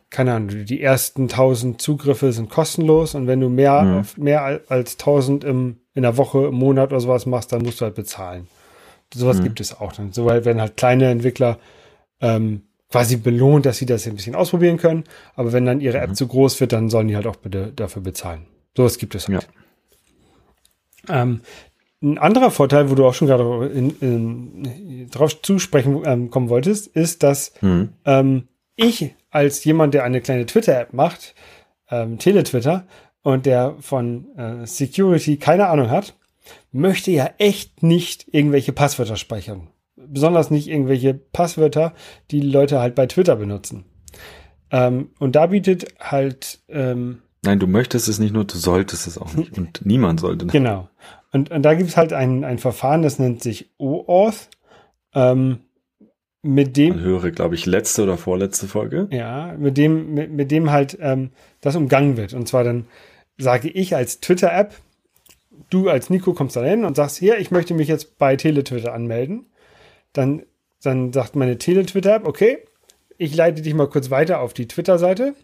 keine Ahnung, die ersten 1000 Zugriffe sind kostenlos und wenn du mehr, auf- mehr al- als 1000 im, in der Woche, im Monat oder sowas machst, dann musst du halt bezahlen. Sowas Mhm. gibt es auch dann. So weil werden halt kleine Entwickler ähm, quasi belohnt, dass sie das ein bisschen ausprobieren können. Aber wenn dann ihre App Mhm. zu groß wird, dann sollen die halt auch bitte dafür bezahlen. Sowas gibt es halt. Ähm, ein anderer Vorteil, wo du auch schon gerade in, in, drauf zusprechen ähm, kommen wolltest, ist, dass Mhm. ähm, ich als jemand, der eine kleine Twitter-App macht, ähm, Teletwitter, und der von äh, Security keine Ahnung hat, möchte ja echt nicht irgendwelche Passwörter speichern. Besonders nicht irgendwelche Passwörter, die Leute halt bei Twitter benutzen. Ähm, und da bietet halt, ähm, Nein, du möchtest es nicht nur, du solltest es auch nicht. Und niemand sollte. genau. Und, und da gibt es halt ein, ein Verfahren, das nennt sich OAuth. Ähm, mit dem. Man höre, glaube ich, letzte oder vorletzte Folge. Ja, mit dem, mit, mit dem halt ähm, das umgangen wird. Und zwar dann sage ich als Twitter-App, du als Nico kommst da hin und sagst, hier, ich möchte mich jetzt bei Teletwitter anmelden. Dann, dann sagt meine Teletwitter-App, okay, ich leite dich mal kurz weiter auf die Twitter-Seite.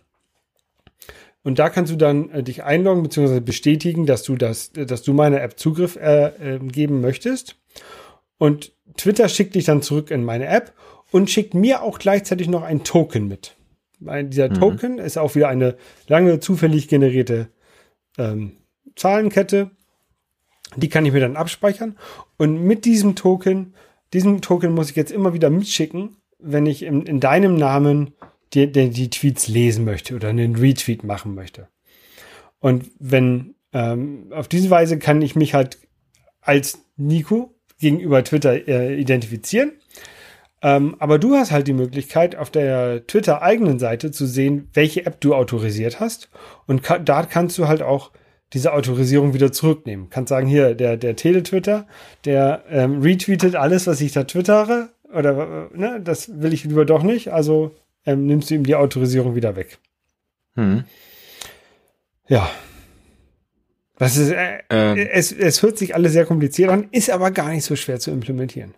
Und da kannst du dann äh, dich einloggen bzw. bestätigen, dass du das, dass du meiner App Zugriff äh, äh, geben möchtest. Und Twitter schickt dich dann zurück in meine App und schickt mir auch gleichzeitig noch ein Token mit. Ein, dieser mhm. Token ist auch wieder eine lange zufällig generierte ähm, Zahlenkette. Die kann ich mir dann abspeichern. Und mit diesem Token, diesem Token muss ich jetzt immer wieder mitschicken, wenn ich in, in deinem Namen die, die, die, Tweets lesen möchte oder einen Retweet machen möchte. Und wenn ähm, auf diese Weise kann ich mich halt als Nico gegenüber Twitter äh, identifizieren. Ähm, aber du hast halt die Möglichkeit, auf der Twitter-eigenen Seite zu sehen, welche App du autorisiert hast. Und ka da kannst du halt auch diese Autorisierung wieder zurücknehmen. Kannst sagen, hier, der, der Teletwitter, der ähm, retweetet alles, was ich da twittere. Oder äh, ne, das will ich lieber doch nicht. Also ähm, nimmst du ihm die Autorisierung wieder weg. Hm. Ja, das ist, äh, ähm, es, es hört sich alles sehr kompliziert an, ist aber gar nicht so schwer zu implementieren.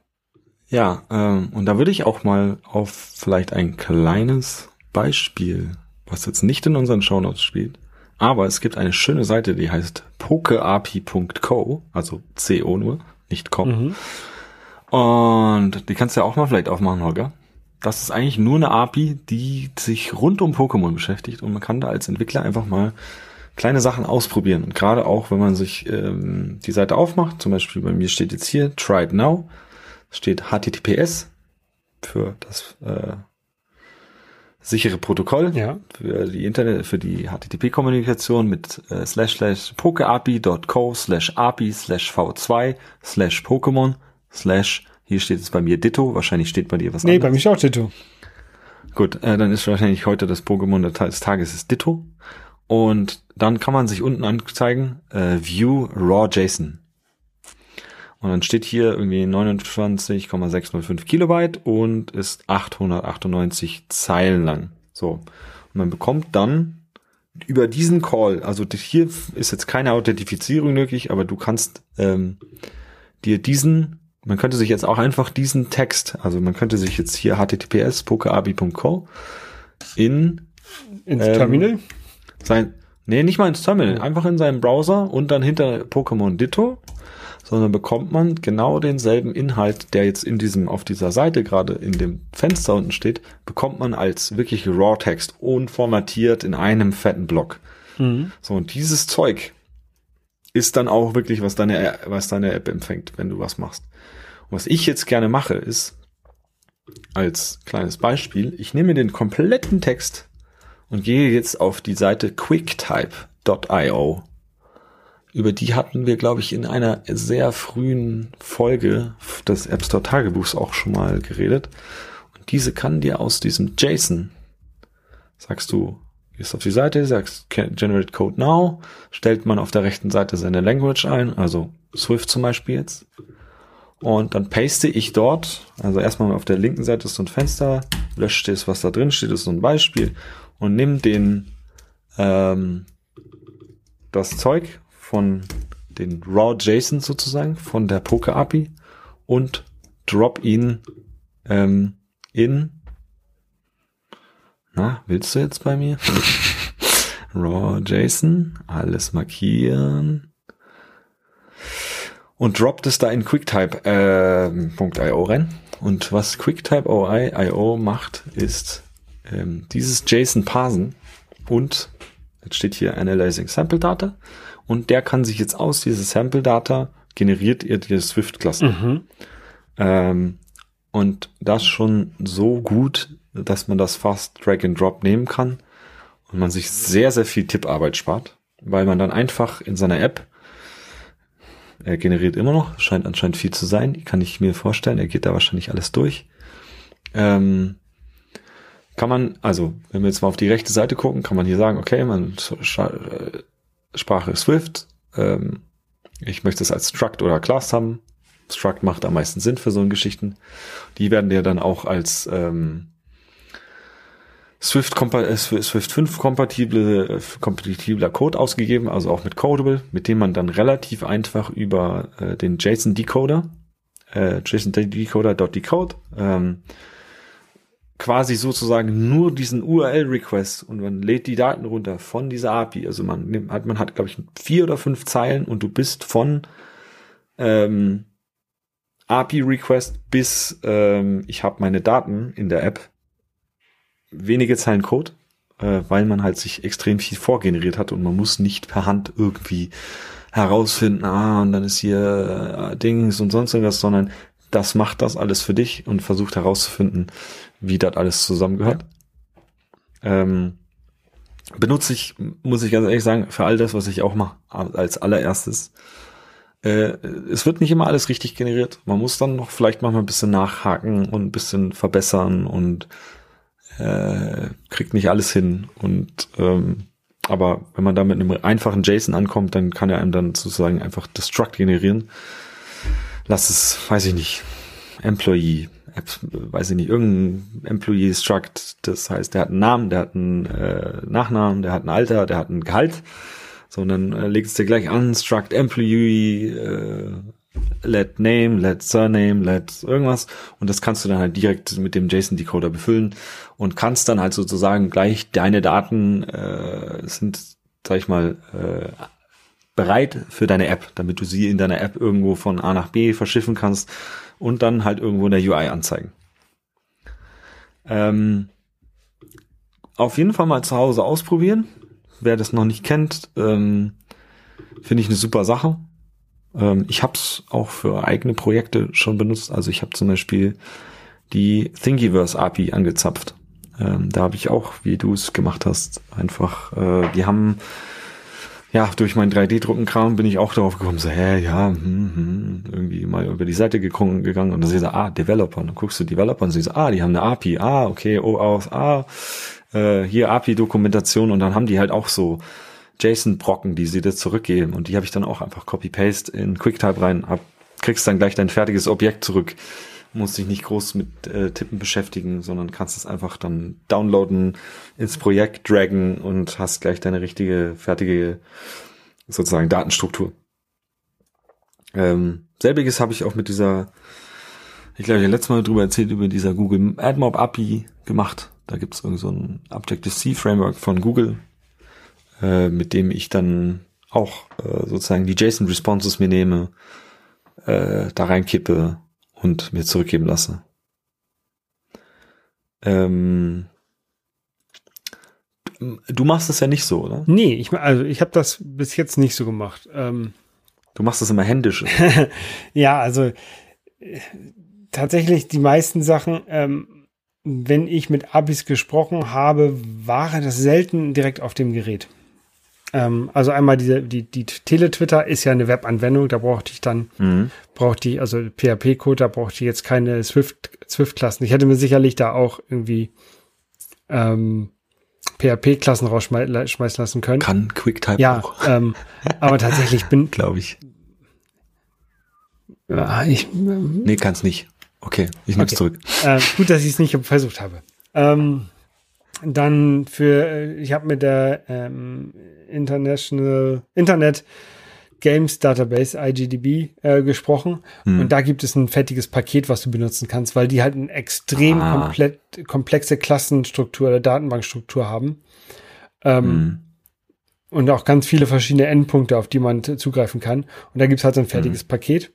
Ja, ähm, und da würde ich auch mal auf vielleicht ein kleines Beispiel, was jetzt nicht in unseren Shownotes spielt, aber es gibt eine schöne Seite, die heißt pokeapi.co, also CO nur, nicht com. Mhm. Und die kannst du ja auch mal vielleicht aufmachen, Holger. Das ist eigentlich nur eine API, die sich rund um Pokémon beschäftigt und man kann da als Entwickler einfach mal kleine Sachen ausprobieren. Und gerade auch, wenn man sich ähm, die Seite aufmacht, zum Beispiel bei mir steht jetzt hier Try it now, steht HTTPS für das äh, sichere Protokoll ja. für die Internet, für die HTTP-Kommunikation mit äh, slash slash pokeapi.co slash api slash v2 slash Pokémon slash hier steht es bei mir Ditto, wahrscheinlich steht bei dir was nee, anderes. Nee, bei mir auch Ditto. Gut, äh, dann ist wahrscheinlich heute das Pokémon des Tages ist Ditto. Und dann kann man sich unten anzeigen, äh, View Raw JSON. Und dann steht hier irgendwie 29,605 Kilobyte und ist 898 Zeilen lang. So. Und man bekommt dann über diesen Call, also hier ist jetzt keine Authentifizierung nötig, aber du kannst ähm, dir diesen, man könnte sich jetzt auch einfach diesen Text, also man könnte sich jetzt hier https pokeabi.co in ins ähm, Terminal sein, nee, nicht mal ins Terminal, einfach in seinem Browser und dann hinter Pokémon Ditto, sondern bekommt man genau denselben Inhalt, der jetzt in diesem, auf dieser Seite gerade in dem Fenster unten steht, bekommt man als wirklich Raw-Text unformatiert in einem fetten Block. Mhm. So, und dieses Zeug ist dann auch wirklich, was deine, was deine App empfängt, wenn du was machst. Und was ich jetzt gerne mache, ist, als kleines Beispiel, ich nehme den kompletten Text und gehe jetzt auf die Seite quickttype.io. Über die hatten wir, glaube ich, in einer sehr frühen Folge des App Store Tagebuchs auch schon mal geredet. Und diese kann dir aus diesem JSON, sagst du, gehst auf die Seite, sagst Generate Code Now, stellt man auf der rechten Seite seine Language ein, also Swift zum Beispiel jetzt. Und dann paste ich dort, also erstmal auf der linken Seite ist so ein Fenster, löscht das, was da drin steht, ist so ein Beispiel und nimm den ähm, das Zeug von den Raw JSON sozusagen von der Poker API und drop ihn ähm, in na, willst du jetzt bei mir? Raw JSON, alles markieren und droppt es da in QuickType äh, rein. Und was QuickType.io macht, ist ähm, dieses JSON parsen und jetzt steht hier Analyzing Sample Data und der kann sich jetzt aus dieser Sample Data generiert ihr die Swift-Klasse. Mhm. Ähm, und das schon so gut, dass man das fast Drag and Drop nehmen kann und man sich sehr, sehr viel Tipparbeit spart, weil man dann einfach in seiner App er generiert immer noch, scheint anscheinend viel zu sein, kann ich mir vorstellen, er geht da wahrscheinlich alles durch. Ähm, kann man, also wenn wir jetzt mal auf die rechte Seite gucken, kann man hier sagen, okay, man äh, Sprache Swift, ähm, ich möchte es als Struct oder Class haben, Struct macht am meisten Sinn für so eine Geschichten. Die werden dir dann auch als ähm, Swift, äh, Swift 5 kompatible, äh, kompatibler Code ausgegeben, also auch mit Codable, mit dem man dann relativ einfach über äh, den JSON Decoder, äh, JSON Decoder.decode, ähm, quasi sozusagen nur diesen URL-Request und man lädt die Daten runter von dieser API. Also man nimmt, hat, man hat, glaube ich, vier oder fünf Zeilen und du bist von ähm, API-Request bis ähm, ich habe meine Daten in der App wenige Zeilen Code, äh, weil man halt sich extrem viel vorgeneriert hat und man muss nicht per Hand irgendwie herausfinden, ah, und dann ist hier äh, Dings und sonst irgendwas, sondern das macht das alles für dich und versucht herauszufinden, wie das alles zusammengehört. Ja. Ähm, benutze ich, muss ich ganz ehrlich sagen, für all das, was ich auch mache, als allererstes. Äh, es wird nicht immer alles richtig generiert. Man muss dann noch vielleicht mal ein bisschen nachhaken und ein bisschen verbessern und äh, kriegt nicht alles hin. Und ähm, aber wenn man da mit einem einfachen JSON ankommt, dann kann er einem dann sozusagen einfach das Struct generieren. Lass es, weiß ich nicht, Employee, weiß ich nicht, irgendein Employee Struct, das heißt, der hat einen Namen, der hat einen äh, Nachnamen, der hat ein Alter, der hat ein Gehalt. So, und dann äh, legst du gleich an, Struct Employee, äh, let name, let surname, let irgendwas. Und das kannst du dann halt direkt mit dem JSON-Decoder befüllen und kannst dann halt sozusagen gleich deine Daten äh, sind, sag ich mal, äh, bereit für deine App, damit du sie in deiner App irgendwo von A nach B verschiffen kannst und dann halt irgendwo in der UI anzeigen. Ähm, auf jeden Fall mal zu Hause ausprobieren. Wer das noch nicht kennt, ähm, finde ich eine super Sache. Ähm, ich habe es auch für eigene Projekte schon benutzt. Also ich habe zum Beispiel die Thingiverse API angezapft. Ähm, da habe ich auch, wie du es gemacht hast, einfach, äh, die haben ja, durch mein 3D-Druckenkram bin ich auch darauf gekommen, so, hä, ja, hm, hm, irgendwie mal über die Seite gegangen, gegangen und dann ich so, ah, Developer. Und dann guckst du Developer und siehst, ah, die haben eine API, ah, okay, oh, aus, ah, äh, hier API-Dokumentation und dann haben die halt auch so JSON-Brocken, die sie dir zurückgeben. Und die habe ich dann auch einfach Copy-Paste in QuickType rein, hab, kriegst dann gleich dein fertiges Objekt zurück. Musst dich nicht groß mit äh, Tippen beschäftigen, sondern kannst es einfach dann downloaden, ins Projekt draggen und hast gleich deine richtige, fertige, sozusagen Datenstruktur. Ähm, selbiges habe ich auch mit dieser, ich glaube, ich habe letztes Mal drüber erzählt, über dieser Google AdMob API gemacht. Da gibt es irgend so ein Objective-C Framework von Google, äh, mit dem ich dann auch äh, sozusagen die JSON-Responses mir nehme, äh, da reinkippe und mir zurückgeben lasse. Ähm, du machst es ja nicht so, oder? Nee, ich, also ich habe das bis jetzt nicht so gemacht. Ähm, du machst das immer händisch. ja, also äh, tatsächlich die meisten Sachen, ähm, wenn ich mit Abis gesprochen habe, war das selten direkt auf dem Gerät. Ähm, also einmal diese, die, die Teletwitter ist ja eine Webanwendung, da brauchte ich dann, mhm. brauchte ich, also PHP-Code, da brauchte ich jetzt keine Swift, Swift-Klassen. Ich hätte mir sicherlich da auch irgendwie ähm, PHP-Klassen rausschmeißen lassen können. Kann QuickType ja, auch. Ähm, aber tatsächlich bin. Glaube ich. Ja, ich. Ähm, nee, kann's nicht. Okay, ich nehme okay. zurück. Äh, gut, dass ich es nicht versucht habe. Ähm, dann für, äh, ich habe mit der ähm, International Internet Games Database, IGDB, äh, gesprochen. Hm. Und da gibt es ein fettiges Paket, was du benutzen kannst, weil die halt eine extrem ah. komplett, komplexe Klassenstruktur oder Datenbankstruktur haben. Ähm, hm. Und auch ganz viele verschiedene Endpunkte, auf die man zugreifen kann. Und da gibt es halt so ein fertiges hm. Paket.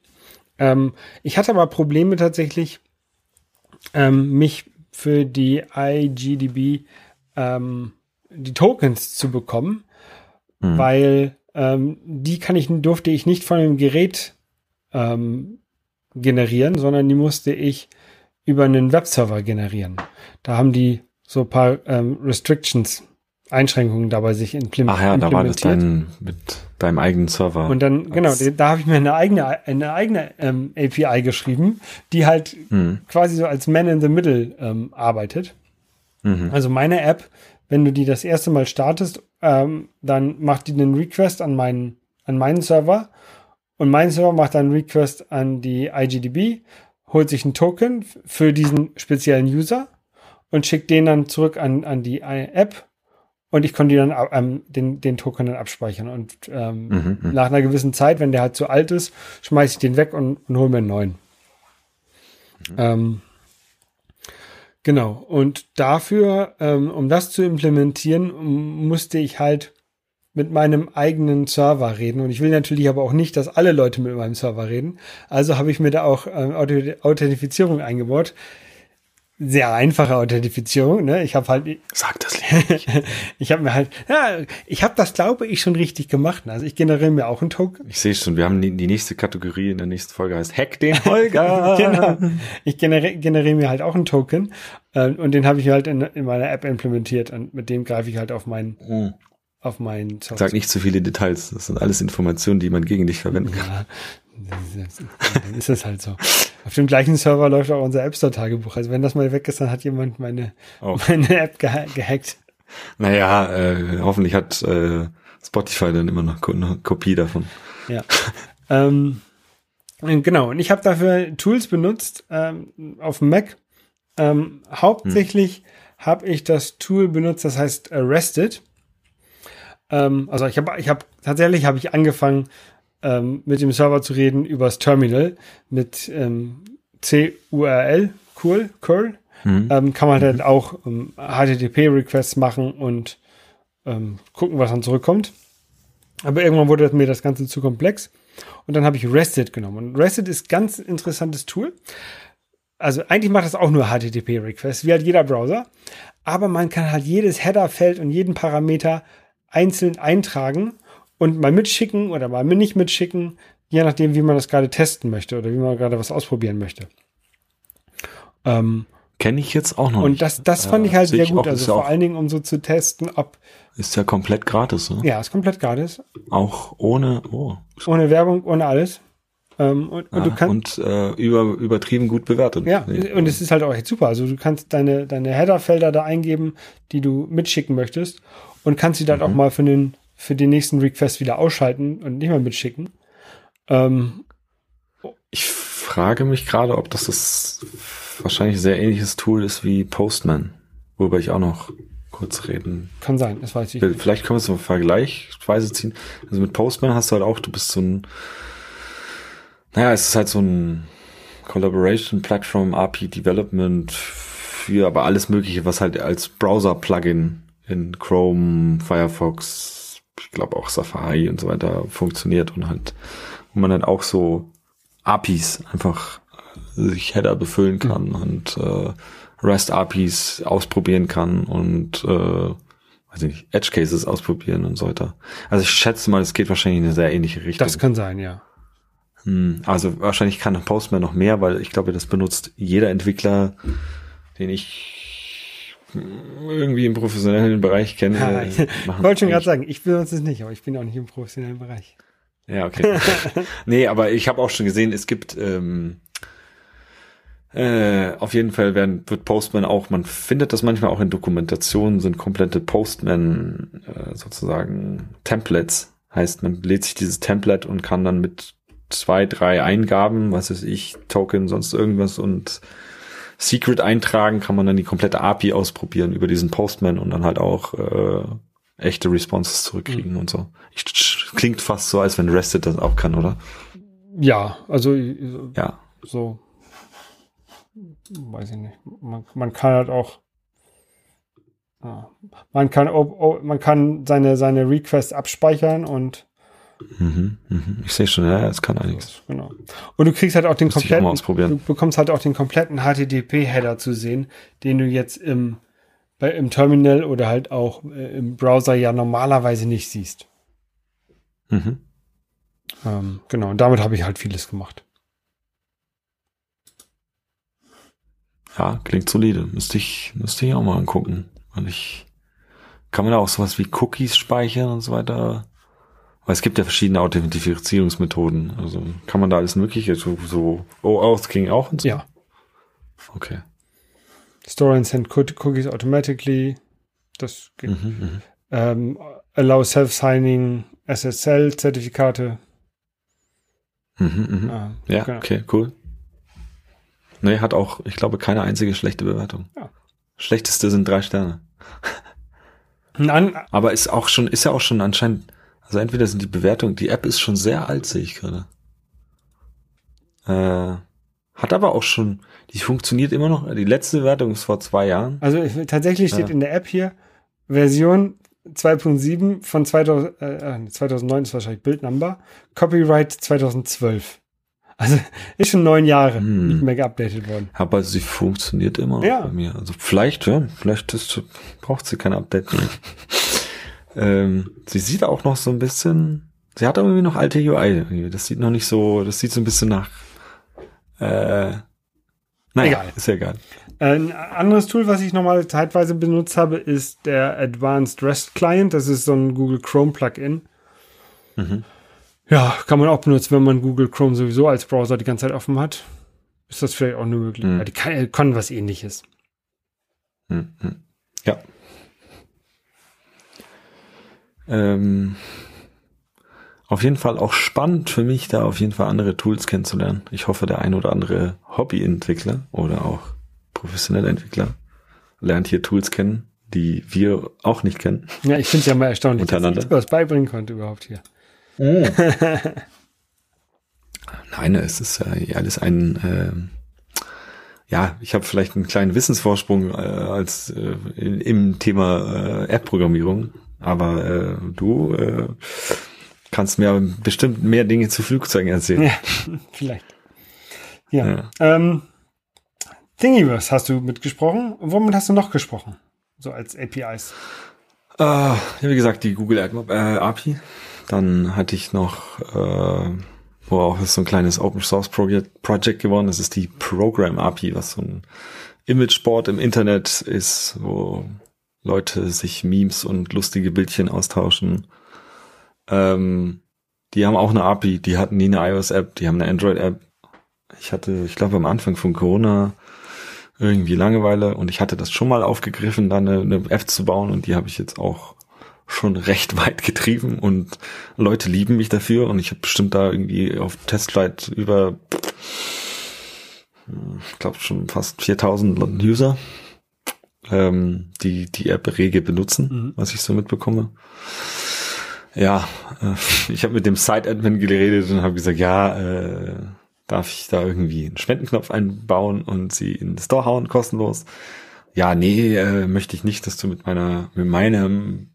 Ähm, ich hatte aber Probleme tatsächlich, ähm, mich für die IGDB ähm, die Tokens zu bekommen, mhm. weil ähm, die kann ich, durfte ich nicht von dem Gerät ähm, generieren, sondern die musste ich über einen Webserver generieren. Da haben die so ein paar ähm, Restrictions, Einschränkungen dabei sich implementiert. Ach ja, da war das dein, mit deinem eigenen Server. Und dann, genau, da habe ich mir eine eigene, eine eigene ähm, API geschrieben, die halt hm. quasi so als Man in the Middle ähm, arbeitet. Mhm. Also meine App, wenn du die das erste Mal startest, ähm, dann macht die einen Request an meinen, an meinen Server Und mein Server macht dann Request an die IGDB, holt sich einen Token für diesen speziellen User und schickt den dann zurück an, an die App und ich konnte dann ähm, den, den Token dann abspeichern. Und ähm, mhm, mhm, nach einer gewissen Zeit, wenn der halt zu alt ist, schmeiße ich den weg und, und hole mir einen neuen. Mhm. Ähm, genau. Und dafür, ähm, um das zu implementieren, musste ich halt mit meinem eigenen Server reden. Und ich will natürlich aber auch nicht, dass alle Leute mit meinem Server reden. Also habe ich mir da auch ähm, Authentifizierung eingebaut sehr einfache Authentifizierung. Ne? Ich habe halt. Sag das nicht. ich habe mir halt, ja, ich habe das, glaube ich, schon richtig gemacht. Also ich generiere mir auch einen Token. Ich sehe schon, wir haben die, die, nächste Kategorie in der nächsten Folge heißt Hack den Holger. genau. Ich generiere, generiere mir halt auch einen Token äh, und den habe ich halt in, in meiner App implementiert und mit dem greife ich halt auf meinen. Hm. Auf meinen Source. Sag nicht zu viele Details. Das sind alles Informationen, die man gegen dich verwenden kann. Ja, dann ist es halt so. Auf dem gleichen Server läuft auch unser App Store Tagebuch. Also wenn das mal weg ist, dann hat jemand meine, oh. meine App geha gehackt. Naja, äh, hoffentlich hat äh, Spotify dann immer noch eine Kopie davon. Ja. ähm, genau, und ich habe dafür Tools benutzt ähm, auf dem Mac. Ähm, hauptsächlich hm. habe ich das Tool benutzt, das heißt Arrested. Ähm, also ich habe ich hab, tatsächlich habe ich angefangen, ähm, mit dem Server zu reden übers Terminal mit ähm, CURL, cool, curl. Mhm. Ähm, kann man dann mhm. auch ähm, HTTP-Requests machen und ähm, gucken, was dann zurückkommt. Aber irgendwann wurde mir das Ganze zu komplex. Und dann habe ich Rested genommen. Und Rested ist ganz interessantes Tool. Also eigentlich macht das auch nur HTTP-Requests, wie halt jeder Browser. Aber man kann halt jedes Header-Feld und jeden Parameter einzeln eintragen und mal mitschicken oder mal nicht mitschicken, je nachdem, wie man das gerade testen möchte oder wie man gerade was ausprobieren möchte. Ähm, Kenne ich jetzt auch noch. Und das, das fand ich halt sehr gut. Auch, also vor allen Dingen, um so zu testen, ob. Ist ja komplett gratis, ne? Ja, ist komplett gratis. Auch ohne, oh. Ohne Werbung, ohne alles. Ähm, und, und, du kannst, und äh, über, übertrieben gut bewertet. Ja, nee. und es ist halt auch echt super. Also du kannst deine, deine Header-Felder da eingeben, die du mitschicken möchtest und kannst sie dann mhm. auch mal für den für den nächsten Request wieder ausschalten und nicht mehr mitschicken. Ähm, ich frage mich gerade, ob das das wahrscheinlich sehr ähnliches Tool ist wie Postman, worüber ich auch noch kurz reden. Kann sein, das weiß ich. Vielleicht können wir es im Vergleichsweise ziehen. Also mit Postman hast du halt auch, du bist so ein, naja, es ist halt so ein Collaboration Platform, API Development für aber alles Mögliche, was halt als Browser-Plugin in Chrome, Firefox, ich glaube auch Safari und so weiter funktioniert und halt, wo man dann auch so APIs einfach äh, sich Header befüllen mhm. kann mhm. und äh, REST APIs ausprobieren kann und äh, weiß ich nicht, Edge Cases ausprobieren und so weiter. Also ich schätze mal, es geht wahrscheinlich in eine sehr ähnliche Richtung. Das kann sein, ja. Hm, also wahrscheinlich kann Postman noch mehr, weil ich glaube, das benutzt jeder Entwickler, den ich irgendwie im professionellen Bereich kenne. Ja, ich wollte schon gerade sagen, ich benutze es nicht, aber ich bin auch nicht im professionellen Bereich. Ja, okay. nee, aber ich habe auch schon gesehen, es gibt ähm, äh, auf jeden Fall werden, wird Postman auch, man findet das manchmal auch in Dokumentationen, sind komplette Postman äh, sozusagen Templates. Heißt, man lädt sich dieses Template und kann dann mit zwei, drei Eingaben, was weiß ich, Token, sonst irgendwas und Secret eintragen, kann man dann die komplette API ausprobieren über diesen Postman und dann halt auch äh, echte Responses zurückkriegen mhm. und so. Ich, klingt fast so, als wenn Rested das auch kann, oder? Ja, also ja. so weiß ich nicht. Man, man kann halt auch ja, man kann man kann seine seine Request abspeichern und Mhm, mhm. Ich sehe schon, ja, es kann einiges. Genau. Und du kriegst halt auch den kompletten, du bekommst halt auch den kompletten HTTP-Header zu sehen, den du jetzt im, bei, im Terminal oder halt auch äh, im Browser ja normalerweise nicht siehst. Mhm. Ähm, genau, und damit habe ich halt vieles gemacht. Ja, klingt solide. Müsste ich, müsste ich auch mal angucken. Und ich, kann man da auch sowas wie Cookies speichern und so weiter? Weil es gibt ja verschiedene Authentifizierungsmethoden. Also kann man da alles Mögliche, so, so OAuth ging auch und so? Ja. Okay. Store and send cookies automatically. Das geht. Mhm, mhm. ähm, allow self-signing SSL-Zertifikate. Mhm, mh. Ah, Ja, genau. okay, cool. Nee, hat auch, ich glaube, keine einzige schlechte Bewertung. Ja. Schlechteste sind drei Sterne. Ein an, Aber ist auch schon, ist ja auch schon anscheinend, also entweder sind die Bewertungen, die App ist schon sehr alt, sehe ich gerade. Äh, hat aber auch schon, die funktioniert immer noch. Die letzte Bewertung ist vor zwei Jahren. also ich- tatsächlich steht Ja. in der App hier Version 2.7 von 2000, äh, 2009 ist wahrscheinlich Bildnumber. Copyright 2012. Also ist schon neun Jahre Hm. nicht mehr geupdatet worden. Aber sie funktioniert immer noch Ja. bei mir. Also vielleicht, ja, vielleicht ist, braucht sie kein Update mehr. ähm, sie sieht auch noch so ein bisschen, sie hat irgendwie noch alte UI. Das sieht noch nicht so, das sieht so ein bisschen nach, äh, naja, Egal. ist ja egal. Ein anderes Tool, was ich nochmal zeitweise benutzt habe, ist der Advanced REST Client. Das ist so ein Google Chrome Plugin. Mhm. Ja, kann man auch benutzen, wenn man Google Chrome sowieso als Browser die ganze Zeit offen hat. Ist das vielleicht auch eine Möglichkeit. Mhm. Die kann, kann was ähnliches. Hm, hm. Ja. Ähm, auf jeden Fall auch spannend für mich, da auf jeden Fall andere Tools kennenzulernen. Ich hoffe, der ein oder andere Hobbyentwickler oder auch professionelle Entwickler lernt hier Tools kennen, die wir auch nicht kennen. Ja, ich finde es ja mal erstaunlich, dass ich was beibringen konnte überhaupt hier. Nein, es ist ja alles ein, ähm, ja, ich habe vielleicht einen kleinen Wissensvorsprung äh, als äh, im Thema äh, App-Programmierung, aber äh, du äh, kannst mir bestimmt mehr Dinge zu Flugzeugen erzählen. Ja, vielleicht. Ja. Ja. Ähm, Thingiverse hast du mitgesprochen. Womit hast du noch gesprochen? So als APIs. Äh, ja, wie gesagt, die Google AdMob äh, API. Dann hatte ich noch, äh, wo auch ist so ein kleines Open Source Project, Project geworden. Das ist die Program API, was so ein Imageboard im Internet ist, wo Leute sich Memes und lustige Bildchen austauschen. Ähm, die haben auch eine API, die hatten nie eine iOS-App, die haben eine Android-App. Ich hatte, ich glaube, am Anfang von Corona irgendwie Langeweile und ich hatte das schon mal aufgegriffen, da eine, eine App zu bauen und die habe ich jetzt auch schon recht weit getrieben und Leute lieben mich dafür und ich habe bestimmt da irgendwie auf Testflight über ich glaube schon fast 4000 User, ähm, die die App rege benutzen, Mhm. was ich so mitbekomme. Ja, äh, ich habe mit dem Site-Admin geredet und habe gesagt, ja, äh, darf ich da irgendwie einen Spendenknopf einbauen und sie in den Store hauen, kostenlos? Ja, nee, äh, möchte ich nicht, dass du mit meiner, mit meinem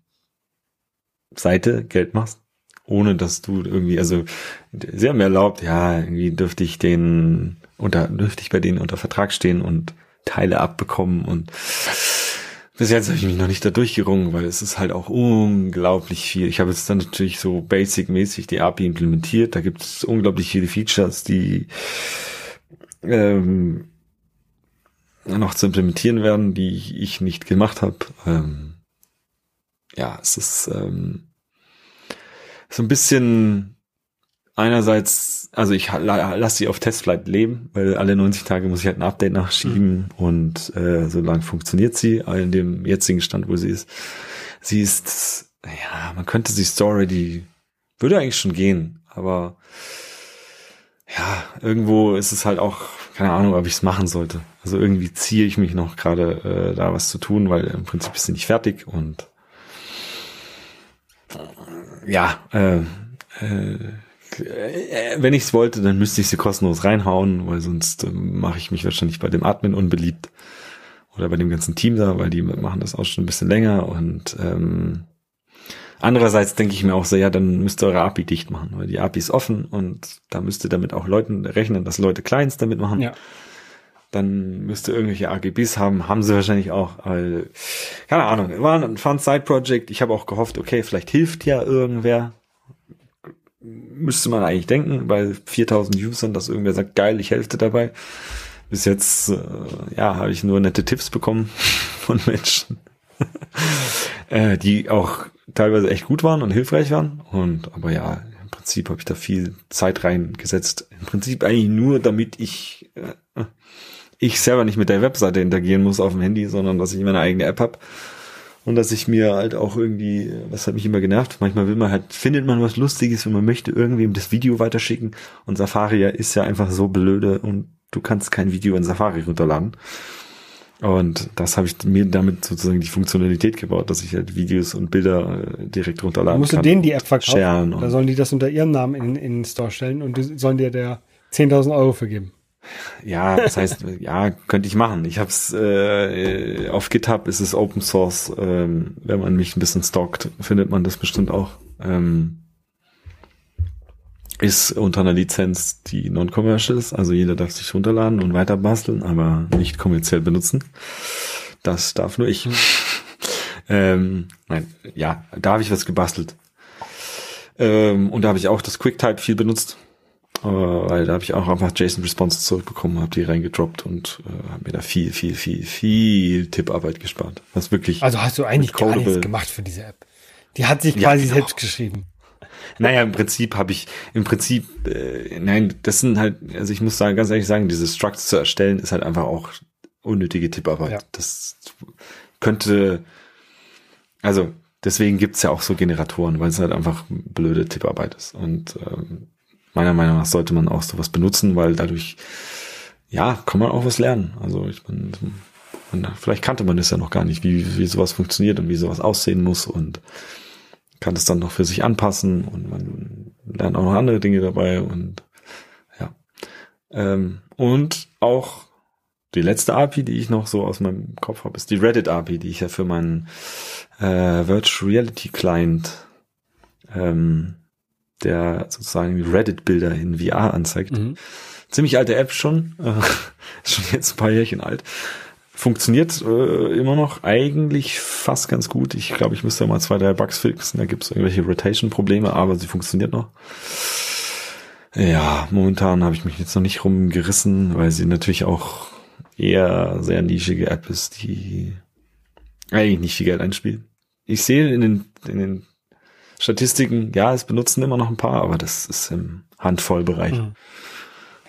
Seite Geld machst, ohne dass du irgendwie, also sie haben mir erlaubt, ja, irgendwie dürfte ich den unter, dürfte ich bei denen unter Vertrag stehen und Teile abbekommen und bis jetzt habe ich mich noch nicht da durchgerungen, weil es ist halt auch unglaublich viel. Ich habe jetzt dann natürlich so basic-mäßig die API implementiert. Da gibt es unglaublich viele Features, die ähm, noch zu implementieren werden, die ich, ich nicht gemacht habe. Ähm, ja, es ist ähm, so ein bisschen einerseits, also ich la- lasse sie auf Testflight leben, weil alle 90 Tage muss ich halt ein Update nachschieben und äh, so lange funktioniert sie in dem jetzigen Stand, wo sie ist. Sie ist, ja, man könnte sie Story, die würde eigentlich schon gehen, aber ja, irgendwo ist es halt auch, keine Ahnung, ob ich es machen sollte. Also irgendwie ziehe ich mich noch gerade äh, da was zu tun, weil im Prinzip ist sie nicht fertig und ja, äh, äh, wenn ich es wollte, dann müsste ich sie kostenlos reinhauen, weil sonst äh, mache ich mich wahrscheinlich bei dem Admin unbeliebt oder bei dem ganzen Team da, weil die machen das auch schon ein bisschen länger und ähm, andererseits denke ich mir auch so, ja, dann müsst ihr eure API dicht machen, weil die API ist offen und da müsst ihr damit auch Leuten rechnen, dass Leute Clients damit machen. Ja. Dann müsst ihr irgendwelche AGBs haben, haben sie wahrscheinlich auch, weil, keine Ahnung, war ein Fun Side Project. Ich habe auch gehofft, okay, vielleicht hilft ja irgendwer. Müsste man eigentlich denken, bei 4000 Usern, dass irgendwer sagt, geil, ich helfe dabei. Bis jetzt, äh, ja, habe ich nur nette Tipps bekommen von Menschen, äh, die auch teilweise echt gut waren und hilfreich waren. Und aber ja, im Prinzip habe ich da viel Zeit reingesetzt. Im Prinzip eigentlich nur, damit ich äh, ich selber nicht mit der Webseite interagieren muss auf dem Handy, sondern dass ich meine eigene App habe Und dass ich mir halt auch irgendwie, was hat mich immer genervt, manchmal will man halt, findet man was Lustiges und man möchte irgendwem das Video weiterschicken. Und Safari ist ja einfach so blöde und du kannst kein Video in Safari runterladen. Und das habe ich mir damit sozusagen die Funktionalität gebaut, dass ich halt Videos und Bilder äh, direkt runterladen Musst kann. du denen die App verkaufen? Da sollen die das unter ihrem Namen in, in den Store stellen und die sollen dir der 10.000 Euro vergeben. Ja, das heißt, ja, könnte ich machen. Ich habe es äh, auf GitHub ist es Open Source. Ähm, wenn man mich ein bisschen stalkt, findet man das bestimmt auch. Ähm, ist unter einer Lizenz, die non-commercial ist. Also jeder darf sich runterladen und weiter basteln, aber nicht kommerziell benutzen. Das darf nur ich. ähm, nein, ja, da habe ich was gebastelt. Ähm, und da habe ich auch das QuickType viel benutzt. Äh, weil da habe ich auch einfach JSON-Responses zurückbekommen, habe die reingedroppt und äh, habe mir da viel, viel, viel, viel Tipparbeit gespart. Was wirklich. Also hast du eigentlich gar nichts gemacht für diese App. Die hat sich Ja, quasi genau. selbst geschrieben. Naja, im Prinzip habe ich, im Prinzip, äh, nein, das sind halt, also ich muss sagen, ganz ehrlich sagen, diese Structs zu erstellen, ist halt einfach auch unnötige Tipparbeit. Ja. Das könnte, also deswegen gibt's ja auch so Generatoren, weil es halt einfach blöde Tipparbeit ist. Und ähm, meiner Meinung nach sollte man auch sowas benutzen, weil dadurch, ja, kann man auch was lernen. Also ich meine, vielleicht kannte man das ja noch gar nicht, wie, wie sowas funktioniert und wie sowas aussehen muss und kann das dann noch für sich anpassen und man lernt auch noch andere Dinge dabei und ja. Ähm, und auch die letzte API, die ich noch so aus meinem Kopf habe, ist die Reddit API, die ich ja für meinen äh, Virtual Reality Client, ähm, der sozusagen Reddit-Bilder in VR anzeigt. Mhm. Ziemlich alte App schon, äh, schon jetzt ein paar Jährchen alt. Funktioniert äh, immer noch eigentlich fast ganz gut. Ich glaube, ich müsste mal zwei, drei Bugs fixen. Da gibt es irgendwelche Rotation-Probleme, aber sie funktioniert noch. Ja, momentan habe ich mich jetzt noch nicht rumgerissen, weil sie natürlich auch eher sehr nischige App ist, die eigentlich nicht viel Geld einspielt. Ich sehe in den, in den Statistiken, ja, es benutzen immer noch ein paar, aber das ist im Handvollbereich. Mhm.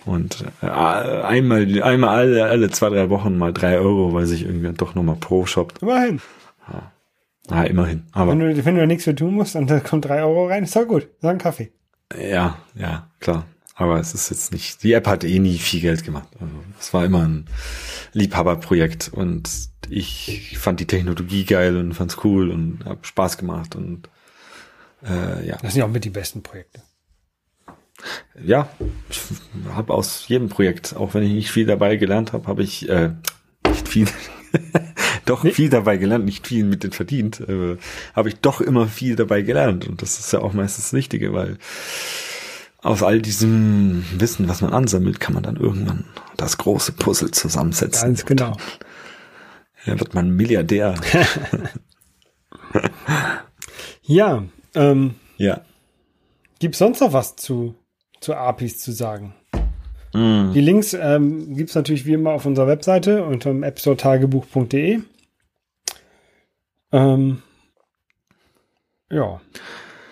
Und äh, einmal, einmal alle, alle zwei, drei Wochen mal drei Euro, weil sich irgendwie doch nochmal pro shoppt. Immerhin. Ah, immerhin. Aber Wenn du, wenn du nichts für tun musst und da kommt drei Euro rein, ist doch gut. Ist ein Kaffee. ja, ja, klar. Aber es ist jetzt nicht, die App hat eh nie viel Geld gemacht. Also, es war immer ein Liebhaberprojekt und ich fand die Technologie geil und fand's cool und hab Spaß gemacht und äh, ja. Das sind ja auch mit die besten Projekte. ja, ich habe aus jedem Projekt, auch wenn ich nicht viel dabei gelernt habe, habe ich äh, nicht viel, doch Nee. viel dabei gelernt, nicht viel mit den verdient, äh, habe ich doch immer viel dabei gelernt und das ist ja auch meistens das Wichtige, weil aus all diesem Wissen, was man ansammelt, kann man dann irgendwann das große Puzzle zusammensetzen. Ganz genau. Dann wird man Milliardär. Ja, ähm, ja. gibt's sonst noch was zu, zu APIs zu sagen? Mm. Die Links ähm, gibt's natürlich wie immer auf unserer Webseite unter appstoretagebuch.de. Ähm, ja.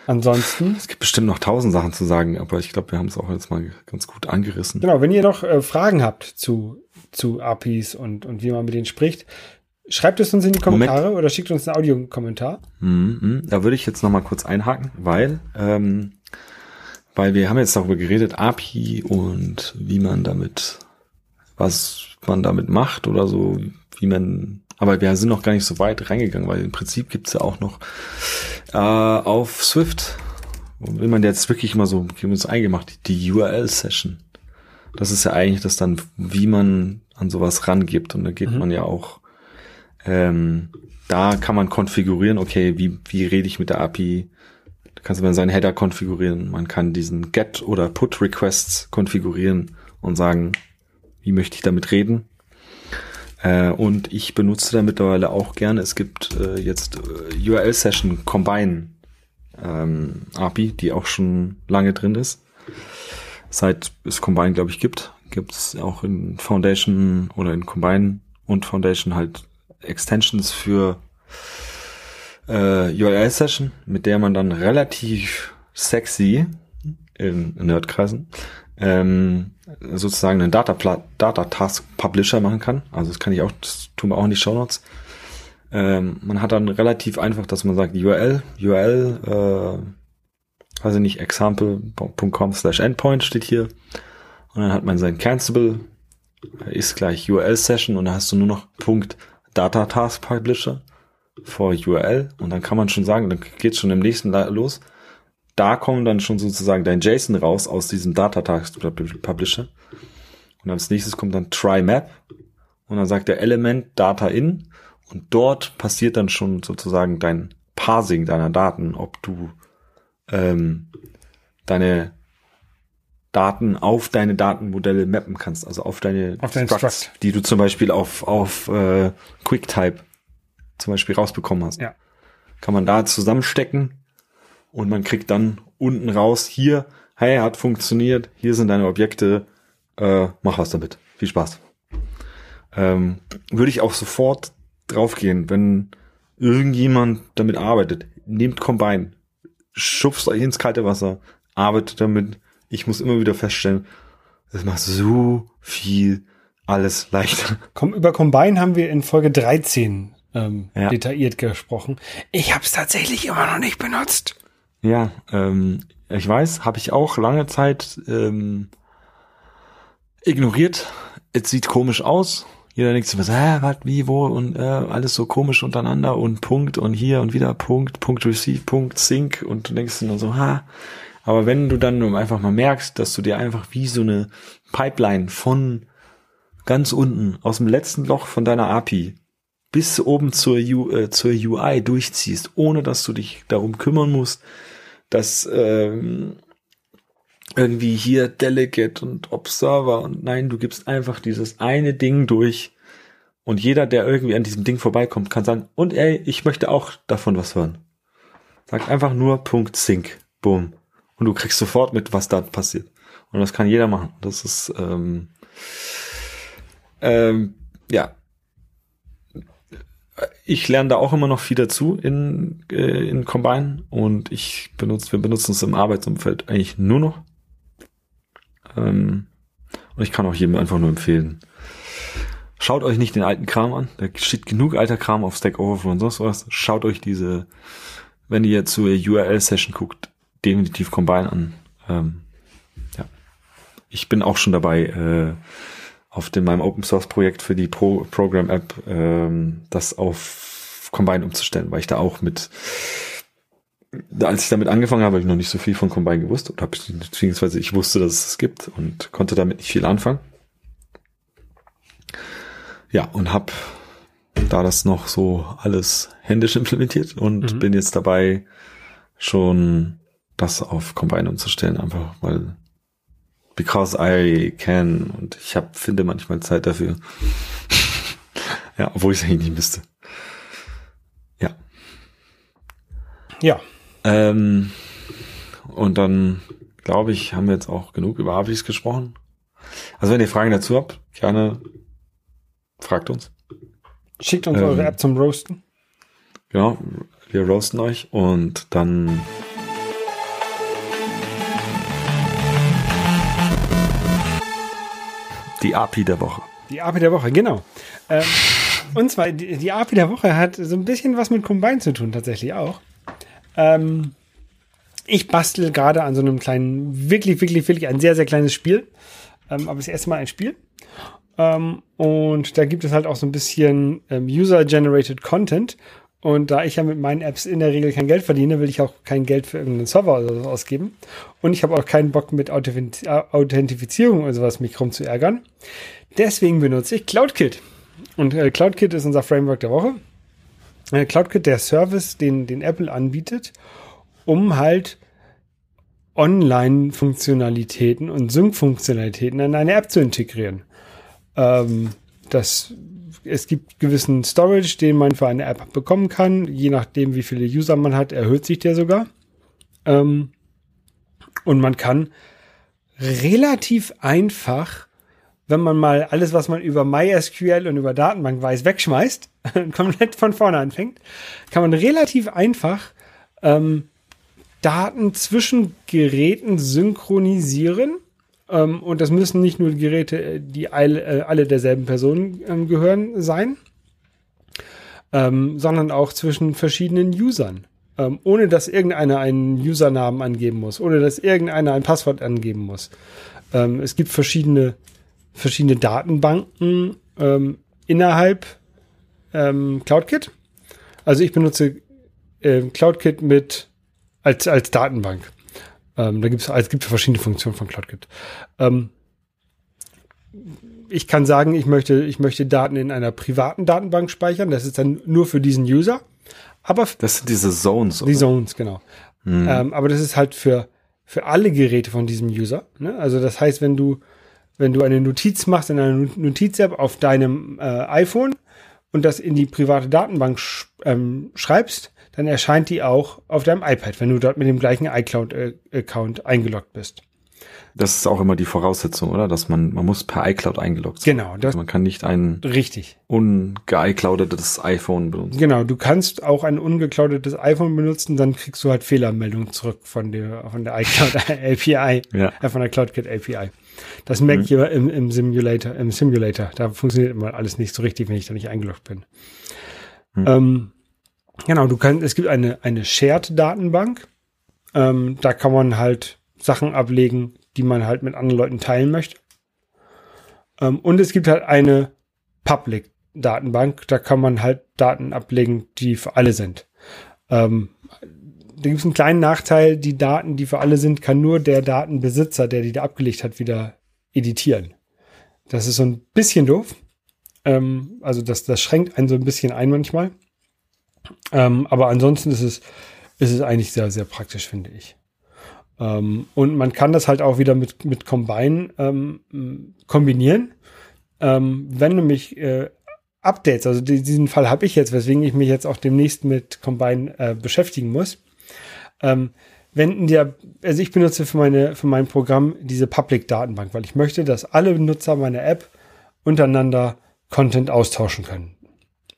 Ansonsten, Es gibt bestimmt noch tausend Sachen zu sagen, aber ich glaube, wir haben es auch jetzt mal ganz gut angerissen. genau, wenn ihr noch äh, Fragen habt zu, zu APIs und, und wie man mit denen spricht, schreibt es uns in die Kommentare oder schickt uns einen Audiokommentar. Mhm, mhm. Da würde ich jetzt noch mal kurz einhaken, weil ähm, weil wir haben jetzt darüber geredet, API und wie man damit, was man damit macht oder so, wie man, aber wir sind noch gar nicht so weit reingegangen, weil im Prinzip gibt's ja auch noch äh, auf Swift, wenn man jetzt wirklich mal so, wir haben uns eingemacht, die URL-Session. Das ist ja eigentlich das dann, wie man an sowas rangibt und da geht Mhm. man ja auch ähm, da kann man konfigurieren, okay, wie, wie rede ich mit der API? Da kannst du mal seinen Header konfigurieren. Man kann diesen Get- oder Put-Requests konfigurieren und sagen, wie möchte ich damit reden? Äh, und ich benutze da mittlerweile auch gerne, es gibt äh, jetzt äh, URL-Session Combine ähm, API, die auch schon lange drin ist. Seit es Combine, glaube ich, gibt, gibt es auch in Foundation oder in Combine und Foundation halt Extensions für äh, URL-Session, mit der man dann relativ sexy in Nerdkreisen ähm, sozusagen einen Data, Data Task Publisher machen kann. Also das kann ich auch, das tun wir auch in die Show Notes. Ähm, man hat dann relativ einfach, dass man sagt URL, URL, äh, also nicht example.com slash endpoint steht hier. Und dann hat man sein Cancelable, ist gleich URL Session und dann hast du nur noch Punkt Data Task Publisher for URL und dann kann man schon sagen, dann geht's schon im nächsten los. Da kommt dann schon sozusagen dein JSON raus aus diesem Data Task Publisher. Und als nächstes kommt dann Try Map und dann sagt der Element Data in und dort passiert dann schon sozusagen dein Parsing deiner Daten, ob du ähm, deine Daten auf deine Datenmodelle mappen kannst, also auf deine auf deine Structs, Struct. die du zum Beispiel auf, auf äh, QuickType zum Beispiel rausbekommen hast. Ja. Kann man da zusammenstecken und man kriegt dann unten raus, hier, hey, hat funktioniert, hier sind deine Objekte, äh, mach was damit. Viel Spaß. Ähm, würde ich auch sofort draufgehen, wenn irgendjemand damit arbeitet. Nehmt Combine, schubst euch ins kalte Wasser, arbeitet damit. Ich muss immer wieder feststellen, das macht so viel alles leichter. Komm, über Combine haben wir in Folge 13 ähm, ja. detailliert gesprochen. Ich habe es tatsächlich immer noch nicht benutzt. Ja, ähm, ich weiß, habe ich auch lange Zeit ähm, ignoriert. Es sieht komisch aus. Jeder denkt sich was, hä, was, wie, wo und äh, alles so komisch untereinander und Punkt und hier und wieder Punkt, Punkt Receive, Punkt Sync und du denkst dann so, ha. Aber wenn du dann einfach mal merkst, dass du dir einfach wie so eine Pipeline von ganz unten aus dem letzten Loch von deiner API bis oben zur, U, äh, zur UI durchziehst, ohne dass du dich darum kümmern musst, dass ähm, irgendwie hier Delegate und Observer und nein, du gibst einfach dieses eine Ding durch und jeder, der irgendwie an diesem Ding vorbeikommt, kann sagen, und ey, ich möchte auch davon was hören. Sag einfach nur Punkt Sync, boom. Und du kriegst sofort mit, was da passiert. Und das kann jeder machen. Das ist, ähm, ähm, ja. Ich lerne da auch immer noch viel dazu in, äh, in Combine und ich benutze, wir benutzen es im Arbeitsumfeld eigentlich nur noch. Ähm, und ich kann auch jedem einfach nur empfehlen. Schaut euch nicht den alten Kram an. Da steht genug alter Kram auf Stack Overflow und sonst was. Schaut euch diese, wenn ihr zur URL-Session guckt, definitiv Combine an. Ähm, ja. Ich bin auch schon dabei, äh, auf dem, meinem Open Source Projekt für die Pro Program App ähm, das auf Combine umzustellen, weil ich da auch mit als ich damit angefangen habe, habe ich noch nicht so viel von Combine gewusst oder beziehungsweise ich wusste, dass es es gibt und konnte damit nicht viel anfangen. Ja, und habe da das noch so alles händisch implementiert und mhm. bin jetzt dabei, schon das auf Combine umzustellen, einfach weil because I can und ich hab, finde manchmal Zeit dafür. ja, obwohl ich es eigentlich nicht müsste. Ja. Ja, ähm, und dann, glaube ich, haben wir jetzt auch genug über APIs gesprochen. Also wenn ihr Fragen dazu habt, gerne fragt uns. Schickt uns ähm, eure App zum Roasten. Genau, wir roasten euch und dann die API der Woche. Die API der Woche, genau. Ähm, und zwar, die, die API der Woche hat so ein bisschen was mit Combine zu tun, tatsächlich auch. Ähm, ich bastel gerade an so einem kleinen, wirklich, wirklich, wirklich ein sehr, sehr kleines Spiel. Ähm, aber das erste Mal ein Spiel. Ähm, und da gibt es halt auch so ein bisschen ähm, User-Generated Content. Und da ich ja mit meinen Apps in der Regel kein Geld verdiene, will ich auch kein Geld für irgendeinen Server oder so ausgeben. Und ich habe auch keinen Bock mit Authentifizierung oder sowas mich rumzuärgern. Deswegen benutze ich CloudKit. Und äh, CloudKit ist unser Framework der Woche. Äh, CloudKit der Service, den, den Apple anbietet, um halt Online-Funktionalitäten und Sync-Funktionalitäten in eine App zu integrieren. Ähm, das, es gibt gewissen Storage, den man für eine App bekommen kann. Je nachdem, wie viele User man hat, erhöht sich der sogar. Ähm, und man kann relativ einfach wenn man mal alles, was man über MySQL und über Datenbank weiß, wegschmeißt, komplett von vorne anfängt, kann man relativ einfach ähm, Daten zwischen Geräten synchronisieren. Ähm, und das müssen nicht nur Geräte, die alle, äh, alle derselben Person ähm, gehören, sein. ähm, sondern auch zwischen verschiedenen Usern. Ähm, ohne dass irgendeiner einen Usernamen angeben muss, ohne dass irgendeiner ein Passwort angeben muss. Ähm, es gibt verschiedene, verschiedene Datenbanken ähm, innerhalb CloudKit. Also ich benutze äh, CloudKit mit als, als Datenbank. Ähm, da gibt's, es gibt verschiedene Funktionen von CloudKit. Ähm, ich kann sagen, ich möchte, ich möchte Daten in einer privaten Datenbank speichern. Das ist dann nur für diesen User. Aber das sind diese Zones. Oder? Die Zones, genau. Hm. Ähm, aber das ist halt für für alle Geräte von diesem User. Ne? Also das heißt, wenn du wenn du eine Notiz machst in einer Notiz-App auf deinem äh, iPhone und das in die private Datenbank sch ähm, schreibst, dann erscheint die auch auf deinem iPad, wenn du dort mit dem gleichen iCloud-Account eingeloggt bist. Das ist auch immer die Voraussetzung, oder? Dass man, man muss per iCloud eingeloggt sein. Genau. Das also man kann nicht ein richtig ungeiCloudetes iPhone benutzen. Genau, du kannst auch ein ungecloudetes iPhone benutzen, dann kriegst du halt Fehlermeldungen zurück von der, von der iCloud API, ja. äh, von der CloudKit API. Das merke mhm. ich immer im, im Simulator, im Simulator. Da funktioniert immer alles nicht so richtig, wenn ich da nicht eingeloggt bin. Mhm. Ähm, genau, du kannst, es gibt eine, eine Shared-Datenbank. Ähm, da kann man halt Sachen ablegen, die man halt mit anderen Leuten teilen möchte. Ähm, und es gibt halt eine Public-Datenbank, da kann man halt Daten ablegen, die für alle sind. Ähm, da gibt es einen kleinen Nachteil, die Daten, die für alle sind, kann nur der Datenbesitzer, der die da abgelegt hat, wieder editieren. Das ist so ein bisschen doof. Ähm, also das, das schränkt einen so ein bisschen ein manchmal. Ähm, aber ansonsten ist es, ist es eigentlich sehr, sehr praktisch, finde ich. Ähm, und man kann das halt auch wieder mit, mit Combine ähm, kombinieren. Ähm, wenn nämlich äh, Updates, also diesen Fall habe ich jetzt, weswegen ich mich jetzt auch demnächst mit Combine äh, beschäftigen muss. Ähm, wenn der, also ich benutze für meine, für mein Programm diese Public-Datenbank, weil ich möchte, dass alle Nutzer meiner App untereinander Content austauschen können.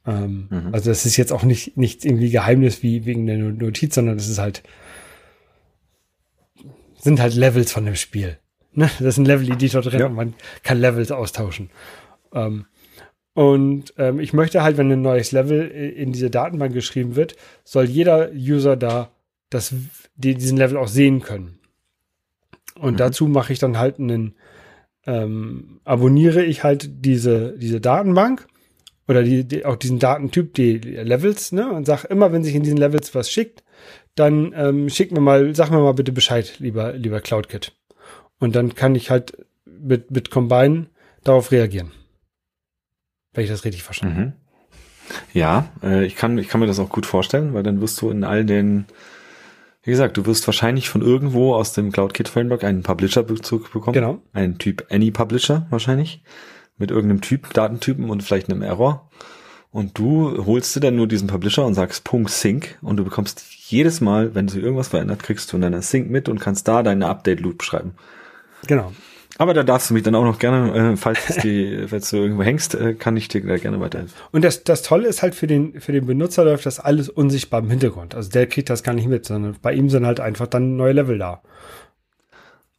Ähm, mhm. Also das ist jetzt auch nicht, nicht irgendwie Geheimnis wie wegen der Notiz, sondern das ist halt sind halt Levels von dem Spiel. Ne? Das ist ein Level-Editor drin ja. und man kann Levels austauschen. Ähm, und ähm, ich möchte halt, wenn ein neues Level in diese Datenbank geschrieben wird, soll jeder User da das, die, diesen Level auch sehen können. Und mhm. dazu mache ich dann halt einen, ähm, abonniere ich halt diese, diese Datenbank oder die, die, auch diesen Datentyp, die Levels, ne, und sag immer, wenn sich in diesen Levels was schickt, dann ähm, schick mir mal, sag mir mal bitte Bescheid, lieber, lieber CloudKit. Und dann kann ich halt mit, mit Combine darauf reagieren. Wenn ich das richtig verstanden mhm. Ja, äh, ich, kann, ich kann mir das auch gut vorstellen, weil dann wirst du in all den, wie gesagt, du wirst wahrscheinlich von irgendwo aus dem CloudKit Framework einen Publisher-Bezug bekommen. Genau. Einen Typ Any Publisher wahrscheinlich. Mit irgendeinem Typ, Datentypen und vielleicht einem Error. Und du holst dir dann nur diesen Publisher und sagst Punkt Sync und du bekommst jedes Mal, wenn sich irgendwas verändert, kriegst du in deiner Sync mit und kannst da deine Update-Loop schreiben. Genau. Aber da darfst du mich dann auch noch gerne, äh, falls, die, falls du irgendwo hängst, äh, kann ich dir da gerne weiterhelfen. Und das, das Tolle ist halt für den, für den Benutzer läuft das alles unsichtbar im Hintergrund. Also der kriegt das gar nicht mit, sondern bei ihm sind halt einfach dann neue Level da.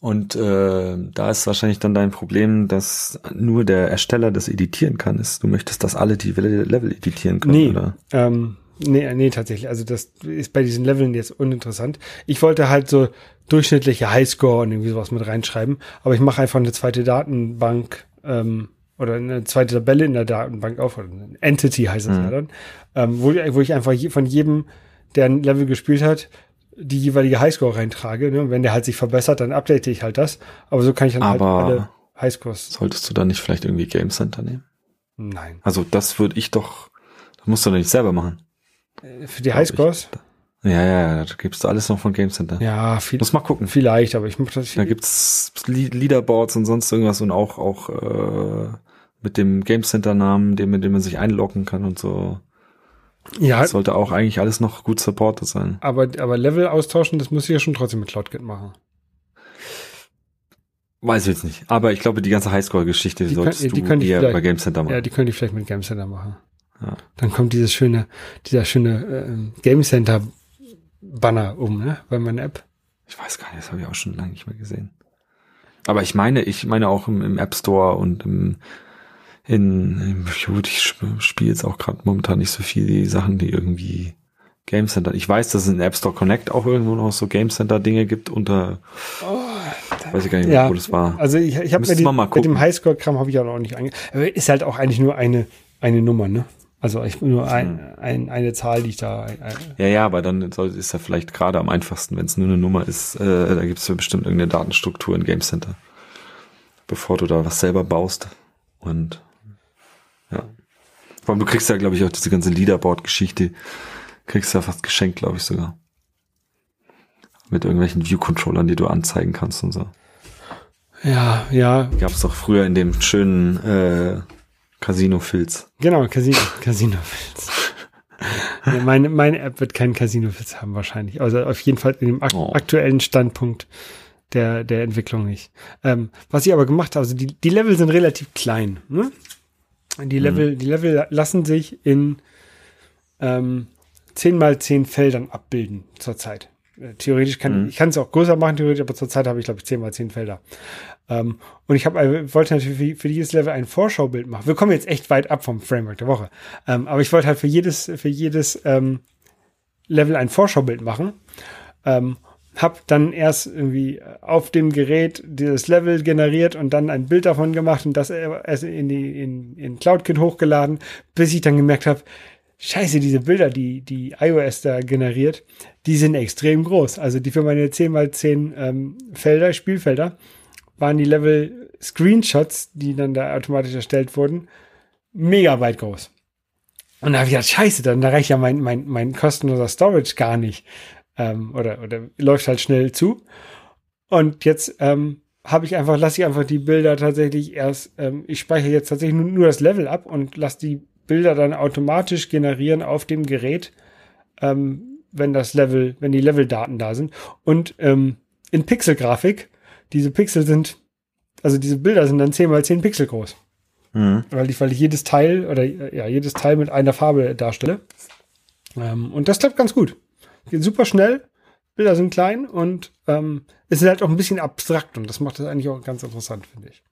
Und äh, da ist wahrscheinlich dann dein Problem, dass nur der Ersteller das editieren kann. Ist, du möchtest, dass alle die Level editieren können, nee, oder? Ähm, nee, nee, tatsächlich. Also das ist bei diesen Leveln jetzt uninteressant. Ich wollte halt so durchschnittliche Highscore und irgendwie sowas mit reinschreiben, aber ich mache einfach eine zweite Datenbank ähm, oder eine zweite Tabelle in der Datenbank auf, oder eine Entity heißt es mhm. ja dann, ähm, wo, wo ich einfach von jedem, der ein Level gespielt hat, die jeweilige Highscore reintrage. Ne? Und wenn der halt sich verbessert, dann update ich halt das. Aber so kann ich dann halt Aber halt alle Highscores. Solltest du da nicht vielleicht irgendwie Game Center nehmen? Nein. Also das würde ich doch, das musst du doch nicht selber machen. Äh, für die Highscores? Ja, ja, ja, da gibst du alles noch von Game Center. Ja, viel, Muss mal gucken. Vielleicht, aber ich muss das. Da gibt's Leaderboards und sonst irgendwas und auch auch äh, mit dem Game Center Namen, dem mit dem man sich einloggen kann und so. Ja. Das sollte auch eigentlich alles noch gut supported sein. Aber, aber Level austauschen, das muss ich ja schon trotzdem mit CloudKit machen. Weiß ich jetzt nicht. Aber ich glaube, die ganze Highscore-Geschichte die solltest kann, die du eher bei Game Center machen. Ja, die könnte ich vielleicht mit Game Center machen. Ja. Dann kommt dieses schöne, dieser schöne äh, Game Center Banner um, ne, bei meiner App. Ich weiß gar nicht, das habe ich auch schon lange nicht mehr gesehen. Aber ich meine, ich meine auch im, im App Store und im in, gut, ich spiele jetzt auch gerade momentan nicht so viel die Sachen, die irgendwie Game Center. Ich weiß, dass es in App Store Connect auch irgendwo noch so Game Center Dinge gibt unter, oh, weiß ich gar nicht, ja, wo das war. Also ich, ich habe mit, mit dem Highscore-Kram habe ich auch noch nicht ange, ist halt auch eigentlich nur eine, eine Nummer, ne? Also ich nur ein, hm. ein, eine Zahl, die ich da. Ein, ja, ja, aber dann soll, ist ja vielleicht gerade am einfachsten, wenn es nur eine Nummer ist. Äh, da gibt es ja bestimmt irgendeine Datenstruktur in Game Center, bevor du da was selber baust. Und ja, vor allem du kriegst ja, glaube ich, auch diese ganze Leaderboard-Geschichte kriegst du ja fast geschenkt, glaube ich sogar. Mit irgendwelchen View-Controllern, die du anzeigen kannst und so. Ja, ja. Gab es doch früher in dem schönen äh, Casino-Filz. Genau, Casino, Casino-Filz. ja, meine, meine App wird keinen Casino-Filz haben wahrscheinlich. Also auf jeden Fall in dem ak oh. aktuellen Standpunkt der, der Entwicklung nicht. Ähm, was ich aber gemacht habe, also die, die Level sind relativ klein. Ne? Die Level, mhm. die Level lassen sich in ähm, 10 mal 10 Feldern abbilden zurzeit. Äh, theoretisch kann mhm. ich kann es auch größer machen, theoretisch, aber zurzeit habe ich, glaube ich, 10 mal 10 Felder. Ähm, und ich habe, äh, wollte natürlich für, dieses Level ein Vorschaubild machen. Wir kommen jetzt echt weit ab vom Framework der Woche. Ähm, aber ich wollte halt für jedes, für jedes ähm, Level ein Vorschaubild machen. Ähm, hab dann erst irgendwie auf dem Gerät dieses Level generiert und dann ein Bild davon gemacht und das erst in die in, in CloudKit hochgeladen, bis ich dann gemerkt habe, Scheiße, diese Bilder, die die iOS da generiert, die sind extrem groß. Also die für meine 10 mal 10 ähm, Felder, Spielfelder, waren die Level Screenshots, die dann da automatisch erstellt wurden, mega weit groß. Und da habe ich gedacht, scheiße, dann da reicht ja mein, mein, mein kostenloser Storage gar nicht. Ähm, oder, oder läuft halt schnell zu. Und jetzt ähm, habe ich einfach, lasse ich einfach die Bilder tatsächlich erst, ähm, ich speichere jetzt tatsächlich nur, nur das Level ab und lasse die Bilder dann automatisch generieren auf dem Gerät, ähm, wenn das Level, wenn die Leveldaten da sind. Und ähm, in Pixelgrafik, diese Pixel sind, also diese Bilder sind dann 10 mal 10 Pixel groß. Mhm. Weil, ich, weil ich jedes Teil oder ja, jedes Teil mit einer Farbe darstelle. Ähm, und das klappt ganz gut. Geht super schnell, Bilder sind klein und ähm, es ist halt auch ein bisschen abstrakt und das macht das eigentlich auch ganz interessant, finde ich.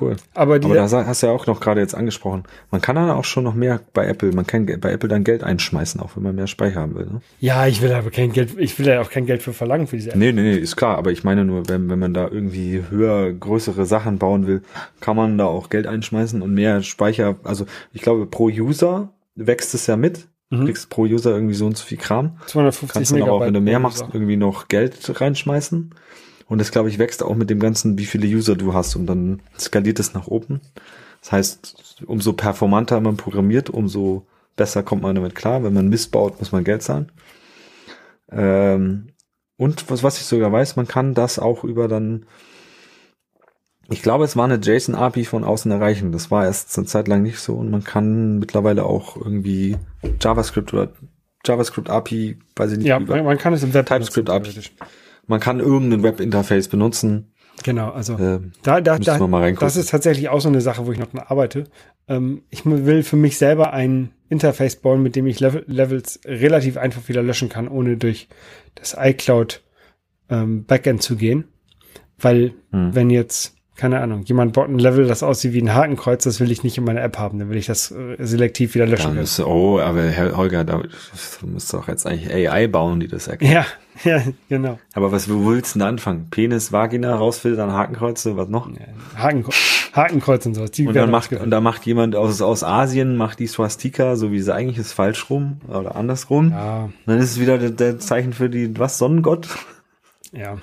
Cool. Aber, die, Aber da hast du ja auch noch gerade jetzt angesprochen. Man kann dann auch schon noch mehr bei Apple, man kann bei Apple dann Geld einschmeißen, auch wenn man mehr Speicher haben will. Ne? Ja, ich will aber kein Geld, ich will ja auch kein Geld für verlangen für diese App. Nee, nee, nee, ist klar. Aber ich meine nur, wenn, wenn man da irgendwie höher, größere Sachen bauen will, kann man da auch Geld einschmeißen und mehr Speicher. Also ich glaube, pro User wächst es ja mit. Mhm. Kriegst pro User irgendwie so und so viel Kram. 250 Kannst dann aber auch, wenn du mehr machst, irgendwie noch Geld reinschmeißen. Und das, glaube ich, wächst auch mit dem Ganzen, wie viele User du hast und dann skaliert es nach oben. Das heißt, umso performanter man programmiert, umso besser kommt man damit klar. Wenn man missbaut, muss man Geld zahlen. Ähm, und was, was ich sogar weiß, man kann das auch über dann, ich glaube, es war eine JSON-API von außen erreichen. Das war erst eine Zeit lang nicht so und man kann mittlerweile auch irgendwie JavaScript oder JavaScript API, weiß ich nicht. Ja, man, man kann es im Web TypeScript API man kann irgendein Webinterface benutzen. Genau, also äh, da, da, da das ist tatsächlich auch so eine Sache, wo ich noch arbeite. Ähm, ich will für mich selber ein Interface bauen, mit dem ich Level, Levels relativ einfach wieder löschen kann, ohne durch das iCloud ähm, Backend zu gehen. Weil hm. wenn jetzt keine Ahnung, jemand baut ein Level, das aussieht wie ein Hakenkreuz, das will ich nicht in meiner App haben, dann will ich das äh, selektiv wieder löschen. Müsste, oh, aber Herr Holger, da müsste doch jetzt eigentlich AI bauen, die das erkennt. Ja, ja, genau. Aber was, wo willst du denn anfangen? Penis, Vagina, rausfiltern, Hakenkreuze, was noch? Hakenkreuz, Hakenkreuz und sowas. Und dann macht, und da macht jemand aus, aus Asien, macht die Swastika, so wie sie eigentlich ist, falsch rum, oder andersrum. Ja. dann ist es wieder der, der Zeichen für die, was, Sonnengott? Ja.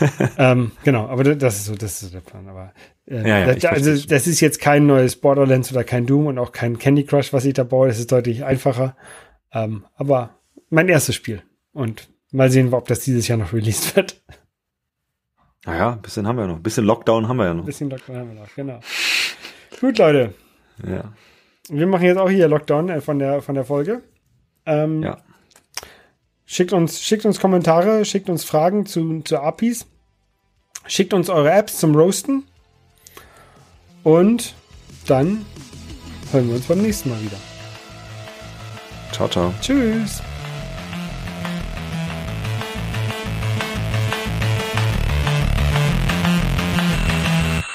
ähm, genau, aber das ist so, das ist so der Plan. Aber äh, ja, ja, das, also das ist jetzt kein neues Borderlands oder kein Doom und auch kein Candy Crush, was ich da baue. Das ist deutlich einfacher. Ähm, aber mein erstes Spiel. Und mal sehen, ob das dieses Jahr noch released wird. Naja, ein bisschen haben wir noch. Ein bisschen Lockdown haben wir ja noch. Ein bisschen Lockdown haben wir noch, genau. Gut, Leute. Ja. Wir machen jetzt auch hier Lockdown äh, von der, von der Folge. Ähm, ja. Schickt uns, schickt uns Kommentare, schickt uns Fragen zu, zu APIs. Schickt uns eure Apps zum Roasten. Und dann hören wir uns beim nächsten Mal wieder. Ciao, ciao. Tschüss.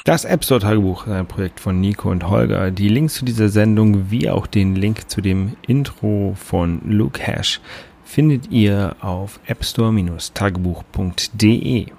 Das App Store Tagebuch ist ein Projekt von Nico und Holger. Die Links zu dieser Sendung wie auch den Link zu dem Intro von Luke Hash findet ihr auf appstore-tagebuch.de.